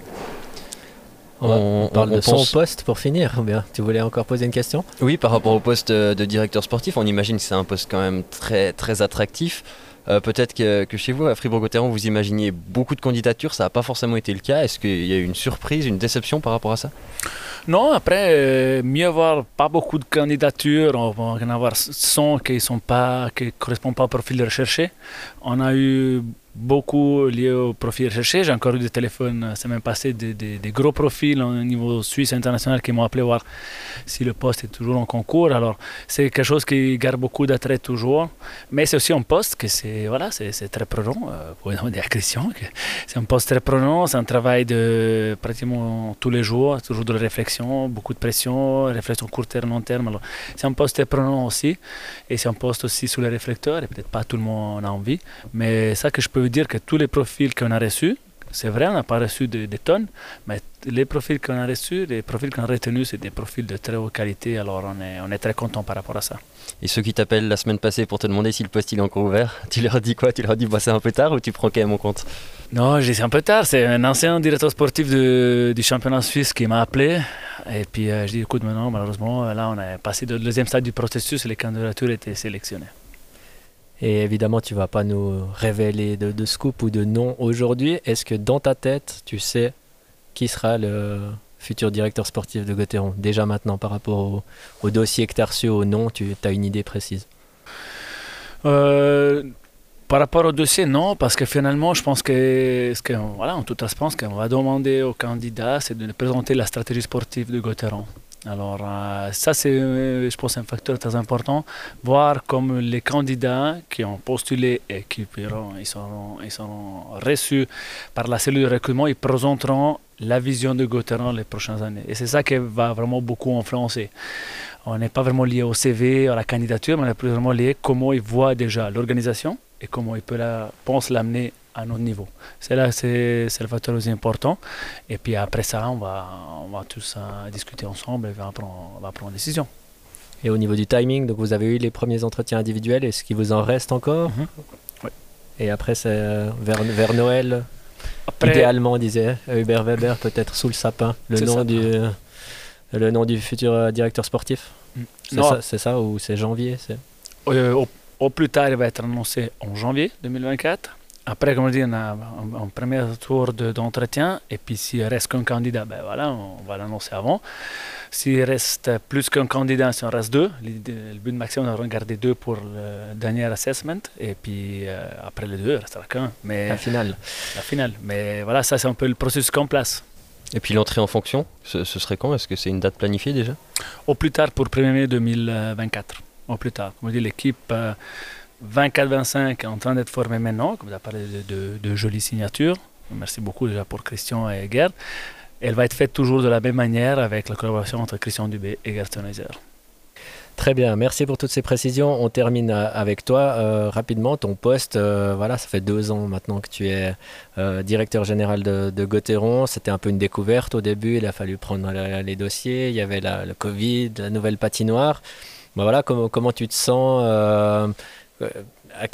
Speaker 1: On, parle de son poste pour finir. Bien, tu voulais encore poser une question?
Speaker 2: Oui, par rapport au poste de directeur sportif, on imagine que c'est un poste quand même très, très attractif. Euh, peut-être que, chez vous, à Fribourg-Gotteron, vous imaginiez beaucoup de candidatures, ça n'a pas forcément été le cas. Est-ce qu'il y a eu une surprise, une déception par rapport à ça?
Speaker 5: Non, après, euh, mieux avoir pas beaucoup de candidatures, on va en avoir 100 qui ne correspondent pas au profil recherché. On a eu beaucoup lié au profil recherché. J'ai encore eu des téléphones, euh, c'est même passé des, des, gros profils au niveau suisse international qui m'ont appelé voir si le poste est toujours en concours. Alors c'est quelque chose qui garde beaucoup d'attrait toujours. Mais c'est aussi un poste que c'est voilà, c'est très prenant. Euh, pour à Christian, c'est un poste très prenant, c'est un travail de pratiquement tous les jours, toujours de la réflexion, beaucoup de pression, réflexion court terme, long terme. C'est un poste très prenant aussi. Et c'est un poste aussi sous les réflecteurs et peut-être pas tout le monde en a envie. Mais ça que je peux dire que tous les profils qu'on a reçus, c'est vrai, on n'a pas reçu des tonnes, mais les profils qu'on a reçus, les profils qu'on a retenus, c'est des profils de très haute qualité, alors on est, on est très content par rapport à ça.
Speaker 2: Et ceux qui t'appellent la semaine passée pour te demander si le poste est encore ouvert, tu leur dis quoi? Tu leur dis bah, c'est un peu tard ou tu prends quand même en compte?
Speaker 5: Non, j'ai c'est un peu tard, c'est un ancien directeur sportif du championnat suisse qui m'a appelé, et puis euh, je dis écoute maintenant, malheureusement, là on est passé au deuxième stade du processus et les candidatures étaient sélectionnées.
Speaker 1: Et évidemment, tu vas pas nous révéler de, scoop ou de nom aujourd'hui. Est-ce que dans ta tête, tu sais qui sera le futur directeur sportif de Gauthieron? Déjà maintenant, par rapport au, dossier que tu as reçu, au nom, tu as une idée précise?
Speaker 5: Euh, Par rapport au dossier, non, parce que finalement, je pense que, ce que voilà, en toute transparence, qu'on va demander aux candidats, c'est de présenter la stratégie sportive de Gauthieron. Alors euh, ça, c'est, euh, je pense, un facteur très important. Voir comme les candidats qui ont postulé et qui ils seront, ils reçus par la cellule de recrutement, ils présenteront la vision de Gauthieron les prochaines années. Et c'est ça qui va vraiment beaucoup influencer. On n'est pas vraiment lié au CV, à la candidature, mais on est plus vraiment lié à comment ils voient déjà l'organisation et comment ils peuvent pensent l'amener à notre niveau. C'est là, c'est, le facteur le plus important. Et puis après ça, on va, on va tous euh, discuter ensemble et on va, prendre, on va prendre une décision.
Speaker 1: Et au niveau du timing, donc vous avez eu les premiers entretiens individuels. Est-ce qu'il vous en reste encore
Speaker 5: mhm. oui.
Speaker 1: Et après, c'est euh, vers, vers Noël Idéalement, disait Hubert Weber, peut-être sous le sapin, le nom, du, le nom du futur euh, directeur sportif. Mm. C'est ça, c'est ça ou c'est janvier
Speaker 5: au, au, plus tard, il va être annoncé en janvier 2024. Après, comme je dis, on a un, premier tour d'entretien. et puis, s'il reste qu'un candidat, ben voilà, on va l'annoncer avant. S'il reste plus qu'un candidat, si on reste deux, le but maximum, on va regarder deux pour le dernier assessment. Et puis, euh, après les deux, il restera qu'un.
Speaker 1: La finale.
Speaker 5: La finale. Mais voilà, ça, c'est un peu le processus qu'on place.
Speaker 2: Et puis l'entrée en fonction, ce, serait quand? Est-ce que c'est une date planifiée déjà?
Speaker 5: Au plus tard pour 1er mai 2024. Au plus tard. Comme je dis, l'équipe. Euh, 24-25 en train d'être formé maintenant, comme tu as parlé de, jolies signatures. Merci beaucoup déjà pour Christian et Gerd. Elle va être faite toujours de la même manière avec la collaboration entre Christian Dubé et Gerd Stoneiser.
Speaker 1: Très bien, merci pour toutes ces précisions. On termine euh, avec toi euh, rapidement. Ton poste, euh, voilà, ça fait deux ans maintenant que tu es directeur général de, de. C'était un peu une découverte au début. Il a fallu prendre les dossiers. Il y avait le Covid, la nouvelle patinoire. Ben voilà, comment, tu te sens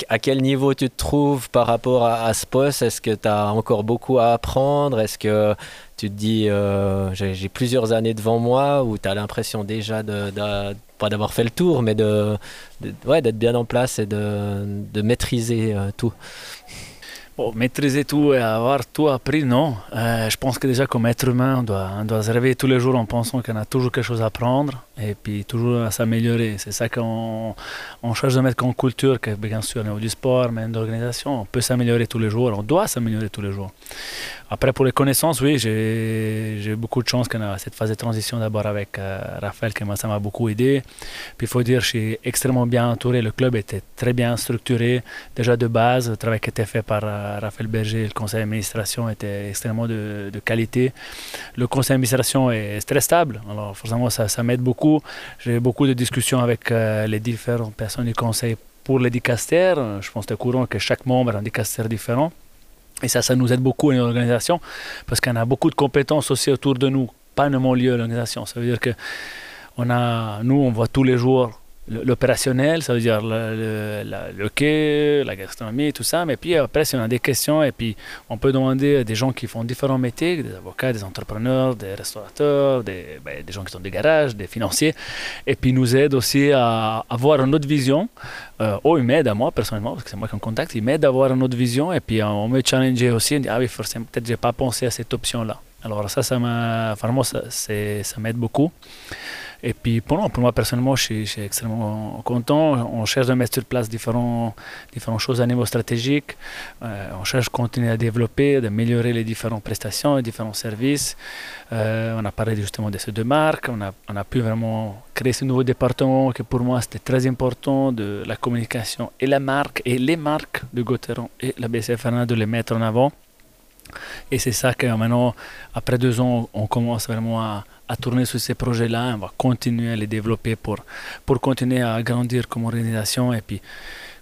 Speaker 1: à, quel niveau tu te trouves par rapport à, ce poste? Est-ce que tu as encore beaucoup à apprendre? Est-ce que tu te dis euh, j'ai plusieurs années devant moi ou tu as l'impression déjà de, pas d'avoir fait le tour mais de, ouais, d'être bien en place et de, maîtriser euh, tout?
Speaker 5: Maîtriser tout et avoir tout appris, non. Euh, je pense que déjà comme être humain, on doit, on doit se réveiller tous les jours en pensant qu'on a toujours quelque chose à apprendre et puis toujours à s'améliorer. C'est ça qu'on on cherche de mettre comme culture, que bien sûr au niveau du sport, mais d'organisation, on peut s'améliorer tous les jours, on doit s'améliorer tous les jours. Après, pour les connaissances, oui, j'ai beaucoup de chance qu'on a cette phase de transition d'abord avec euh, Raphaël, qui ça m'a beaucoup aidé. Puis il faut dire, je suis extrêmement bien entouré. Le club était très bien structuré, déjà de base. Le travail qui était fait par euh, Raphaël Berger, le conseil d'administration était extrêmement de, qualité. Le conseil d'administration est très stable, alors forcément, ça, ça m'aide beaucoup. J'ai eu beaucoup de discussions avec euh, les différentes personnes du conseil pour les dicastères. Je pense que courant que chaque membre a un dicastère différent. Et ça, ça nous aide beaucoup dans l'organisation parce qu'on a beaucoup de compétences aussi autour de nous, pas seulement liées à l'organisation. Ça veut dire que on a, nous, on voit tous les jours l'opérationnel, ça veut dire le, le, quai, la gastronomie, tout ça. Mais puis après, si on a des questions, et puis on peut demander à des gens qui font différents métiers, des avocats, des entrepreneurs, des restaurateurs, des, ben, des gens qui sont des garages, des financiers, et puis nous aident aussi à avoir une autre vision. Euh, oh, ils m'aident à moi personnellement, parce que c'est moi qui en contacte, ils m'aident à avoir une autre vision, et puis on me challenger aussi, on dit, ah oui, forcément, peut-être j'ai pas pensé à cette option-là. Alors ça, ça ça, ça m'aide beaucoup. Et puis pour, moi, personnellement, je suis, extrêmement content. On cherche de mettre sur place différents, différentes choses à niveau stratégique. Euh, on cherche de continuer à développer, d'améliorer les différentes prestations, les différents services. Euh, on a parlé justement de ces deux marques. On a, pu vraiment créer ce nouveau département qui pour moi c'était très important de la communication et la marque et les marques de Gauthieron et la BCF de les mettre en avant. Et c'est ça que maintenant, après deux ans, on commence vraiment à, tourner sur ces projets-là. On va continuer à les développer pour, pour continuer à grandir comme organisation. Et puis,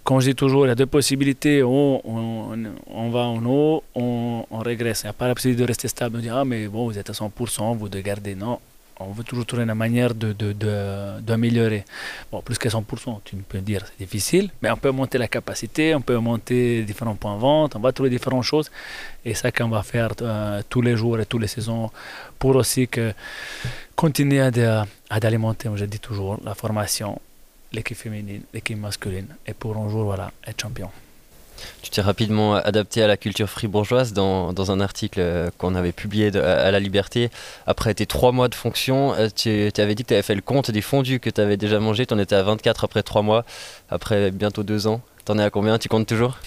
Speaker 5: comme je dis toujours, il y a deux possibilités. On, on, va en haut, on, on régresse. Il n'y a pas la possibilité de rester stable, de dire Ah, mais bon, vous êtes à 100%, vous devez garder. Non, on veut toujours trouver une manière d'améliorer. De, bon, plus que 100%, tu peux dire, c'est difficile, mais on peut monter la capacité, on peut monter différents points de vente, on va trouver différentes choses. Et ça qu'on va faire euh, tous les jours et toutes les saisons pour aussi continuer à, à d'alimenter, je dis toujours, la formation, l'équipe féminine, l'équipe masculine, et pour un jour, voilà, être champion.
Speaker 2: Tu t'es rapidement adapté à la culture fribourgeoise dans, dans un article euh, qu'on avait publié à La Liberté. Après tes trois mois de fonction, euh, tu, avais dit que tu avais fait le compte des fondus que tu avais déjà mangé. Tu en étais à 24 après trois mois, après bientôt deux ans. Tu en es à combien? Tu comptes toujours?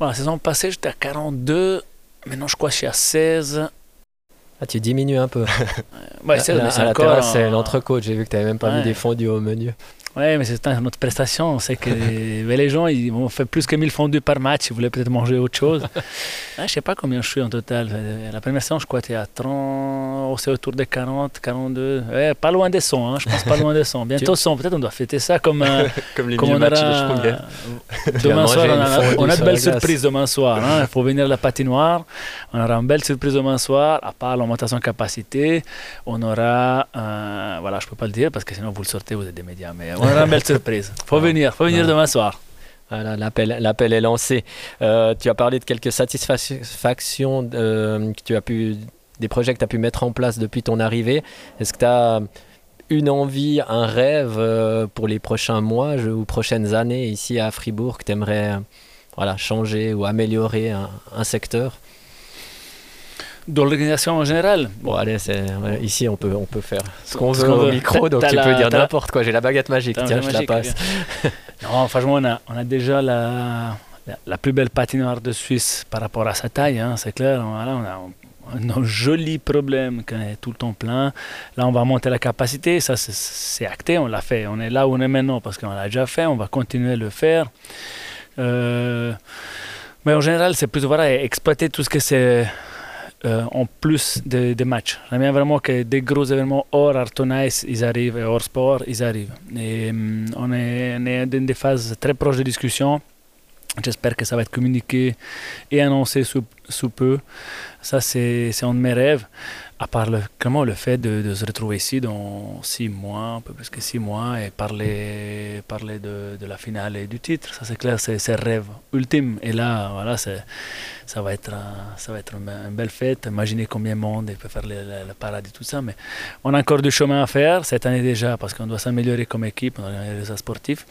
Speaker 5: La saison passée, j'étais à 42. Maintenant, je crois que je suis à 16.
Speaker 1: Ah, tu diminues un peu.
Speaker 5: ouais, c'est,
Speaker 1: la terrasse, c'est l'entrecôte. J'ai vu que tu n'avais même pas mis des fondus au menu.
Speaker 5: Oui, mais c'est notre prestation. C'est que les gens, ils ont fait plus que 1000 fondus par match. Ils voulaient peut-être manger autre chose. je ne sais pas combien je suis en total. La première saison, je crois que à 30, c'est autour de 40, 42. Ouais, pas loin des 100, hein. je pense pas loin des 100. Bientôt 100. Peut-être on doit fêter ça comme, euh,
Speaker 2: comme les comme on aura,
Speaker 5: Demain soir, on a, on a de belles surprises demain soir. Hein. Il faut venir à la patinoire. On aura une belle surprise demain soir. À part l'augmentation de capacité, on aura. Euh, voilà, je ne peux pas le dire parce que sinon vous le sortez, vous êtes des médias. Mais on aura une belle surprise. Faut venir, faut venir demain soir.
Speaker 1: Voilà, l'appel, est lancé. Euh, tu as parlé de quelques satisfactions euh, que tu as pu, des projets que tu as pu mettre en place depuis ton arrivée. Est-ce que tu as une envie, un rêve euh, pour les prochains mois ou prochaines années ici à Fribourg que tu aimerais voilà, changer ou améliorer un secteur?
Speaker 5: Dans l'organisation en général.
Speaker 1: Bon, allez, ici on peut, on peut faire ce qu'on veut au micro, donc tu peux dire n'importe quoi. J'ai la baguette magique, tiens, je la passe.
Speaker 5: non, franchement, on a, on a déjà la, la, plus belle patinoire de Suisse par rapport à sa taille, hein, c'est clair. Voilà, on a un joli problème qui est tout le temps plein. Là, on va monter la capacité, ça c'est acté, on l'a fait. On est là où on est maintenant parce qu'on l'a déjà fait, on va continuer à le faire. Euh, mais en général, c'est plus voilà, exploiter tout ce que c'est euh, en plus des de matchs. J'aime bien vraiment que des gros événements hors Artonais, ils arrivent, et hors sport, ils arrivent. Est, on est dans des phases très proches de discussion. J'espère que ça va être communiqué et annoncé sous, sous peu. Ça, c'est un de mes rêves à part le, le fait de, se retrouver ici dans six mois, un peu plus que six mois, et parler, parler de, de la finale et du titre, ça c'est clair, c'est rêve ultime. Et là, voilà, ça va être, ça va être une, belle fête. Imaginez combien de monde peut faire le, le, paradis, tout ça. Mais on a encore du chemin à faire cette année déjà, parce qu'on doit s'améliorer comme équipe, on a les sportifs.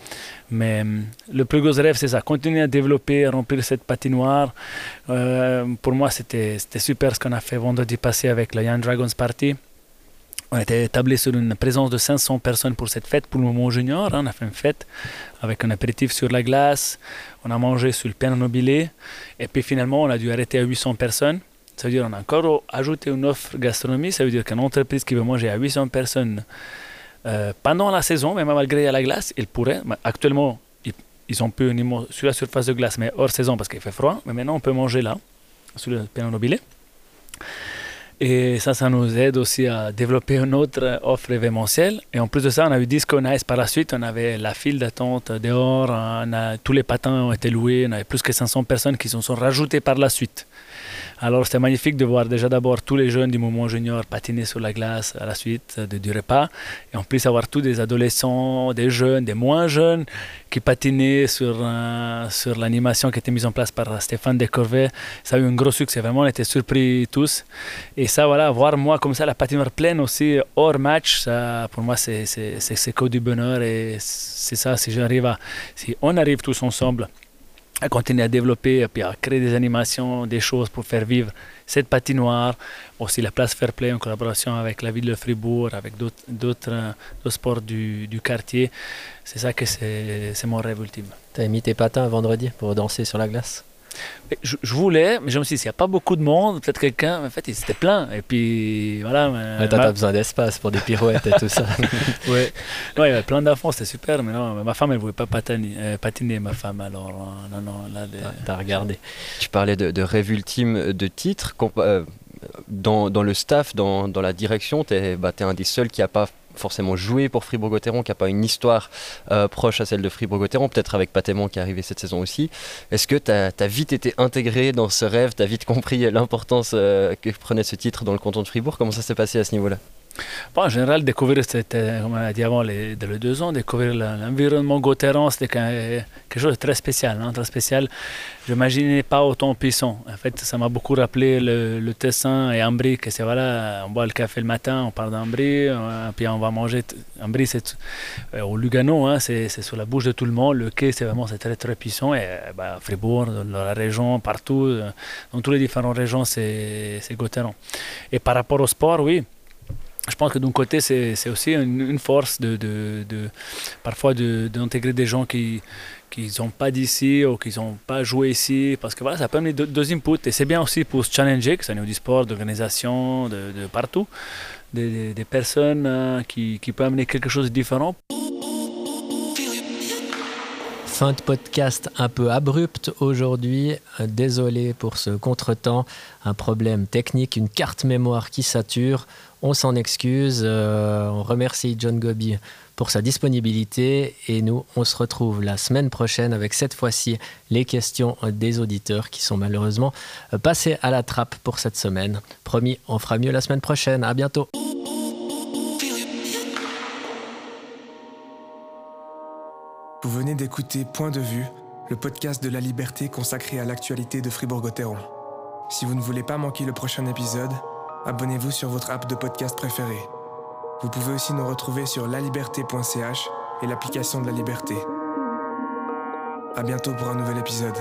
Speaker 5: Mais hum, le plus gros rêve, c'est ça, continuer à développer, remplir cette patinoire. Euh, pour moi, c'était super ce qu'on a fait vendredi passé avec la Young Dragons Party. On était établi sur une présence de 500 personnes pour cette fête, pour le moment junior. Hein. on a fait une fête avec un apéritif sur la glace. On a mangé sur le piano nobilé. Et puis finalement, on a dû arrêter à 800 personnes. Ça veut dire qu'on a encore ajouté une offre gastronomie. Ça veut dire qu'une entreprise qui veut manger à 800 personnes euh, pendant la saison, même malgré la glace, il pourrait. Actuellement, ils, ont pu sur la surface de glace, mais hors saison parce qu'il fait froid. Mais maintenant, on peut manger là, sur le piano nobilé. Et ça, ça nous aide aussi à développer une autre offre événementielle. Et en plus de ça, on a eu Disco Nice par la suite. On avait la file d'attente dehors. Tous les patins ont été loués. On avait plus que 500 personnes qui se sont rajoutées par la suite. Alors c'était magnifique de voir déjà d'abord tous les jeunes du mouvement junior patiner sur la glace à la suite de, du repas. Et en plus avoir tous des adolescents, des jeunes, des moins jeunes qui patinaient sur, sur l'animation qui était mise en place par Stéphane Descorvets. Ça a eu un gros succès, vraiment on était surpris tous. Et ça voilà, voir moi comme ça la patinoire pleine aussi hors match, ça pour moi c'est que du bonheur et c'est ça si j'arrive à, si on arrive tous ensemble à continuer à développer, puis à créer des animations, des choses pour faire vivre cette patinoire. Aussi la place Fair Play en collaboration avec la ville de Fribourg, avec d'autres sports du, du quartier. C'est ça que c'est mon rêve ultime.
Speaker 1: Tu as mis tes patins vendredi pour danser sur la glace?
Speaker 5: Je, voulais, mais je me suis dit, s'il n'y a pas beaucoup de monde, peut-être quelqu'un, en fait, c'était plein. Et puis, voilà.
Speaker 1: Mais t'as pas besoin d'espace pour des pirouettes et tout ça.
Speaker 5: oui. il y avait plein d'enfants, c'était super, mais non, ma femme, elle ne voulait pas patiner, euh, patiner, ma femme, alors, euh, non, non, là.
Speaker 1: T'as regardé.
Speaker 2: Tu parlais de, rêve ultime de titre. Euh, dans, dans, le staff, dans, dans la direction, tu es, bah, es, un des seuls qui n'a pas forcément joué pour Fribourg-Gotteron, qui n'a pas une histoire euh, proche à celle de Fribourg-Gotteron, peut-être avec Patémon qui est arrivé cette saison aussi. Est-ce que tu as, vite été intégré dans ce rêve, tu as vite compris l'importance euh, que prenait ce titre dans le canton de Fribourg? Comment ça s'est passé à ce niveau-là?
Speaker 5: En général, découvrir, c'était, comme on a dit avant, les, les deux ans, découvrir l'environnement gauthieron, c'était quelque chose de très spécial. Hein, très spécial. Je pas autant puissant. En fait, ça m'a beaucoup rappelé le, Tessin et Ambry, que c'est voilà, on boit le café le matin, on parle d'Ambry, euh, puis on va manger. Ambry, c'est euh, au Lugano, hein, c'est, sur la bouche de tout le monde. Le quai, c'est vraiment très très puissant. Et bah, Fribourg, dans la région, partout, euh, dans toutes les différentes régions, c'est, c'est Et par rapport au sport, oui je pense que d'un côté, c'est aussi une, force de, de, parfois d'intégrer des gens qui qui sont pas d'ici ou qui n'ont pas joué ici, parce que voilà, ça peut amener deux, inputs. Et c'est bien aussi pour se challenger, que ce soit du sport, d'organisation, de, partout, des, personnes euh, qui, qui peuvent amener quelque chose de différent.
Speaker 1: Fin de podcast un peu abrupte aujourd'hui. Désolé pour ce contretemps. Un problème technique, une carte mémoire qui sature. On s'en excuse. Euh, on remercie John Gobi pour sa disponibilité et nous, on se retrouve la semaine prochaine avec cette fois-ci les questions des auditeurs qui sont malheureusement euh, passés à la trappe pour cette semaine. Promis, on fera mieux la semaine prochaine. À bientôt.
Speaker 6: Vous venez d'écouter Point de vue, le podcast de la liberté consacré à l'actualité de Fribourg-Gotteron. Si vous ne voulez pas manquer le prochain épisode, abonnez-vous sur votre app de podcast préférée. Vous pouvez aussi nous retrouver sur laliberté.ch et l'application de la liberté. À bientôt pour un nouvel épisode.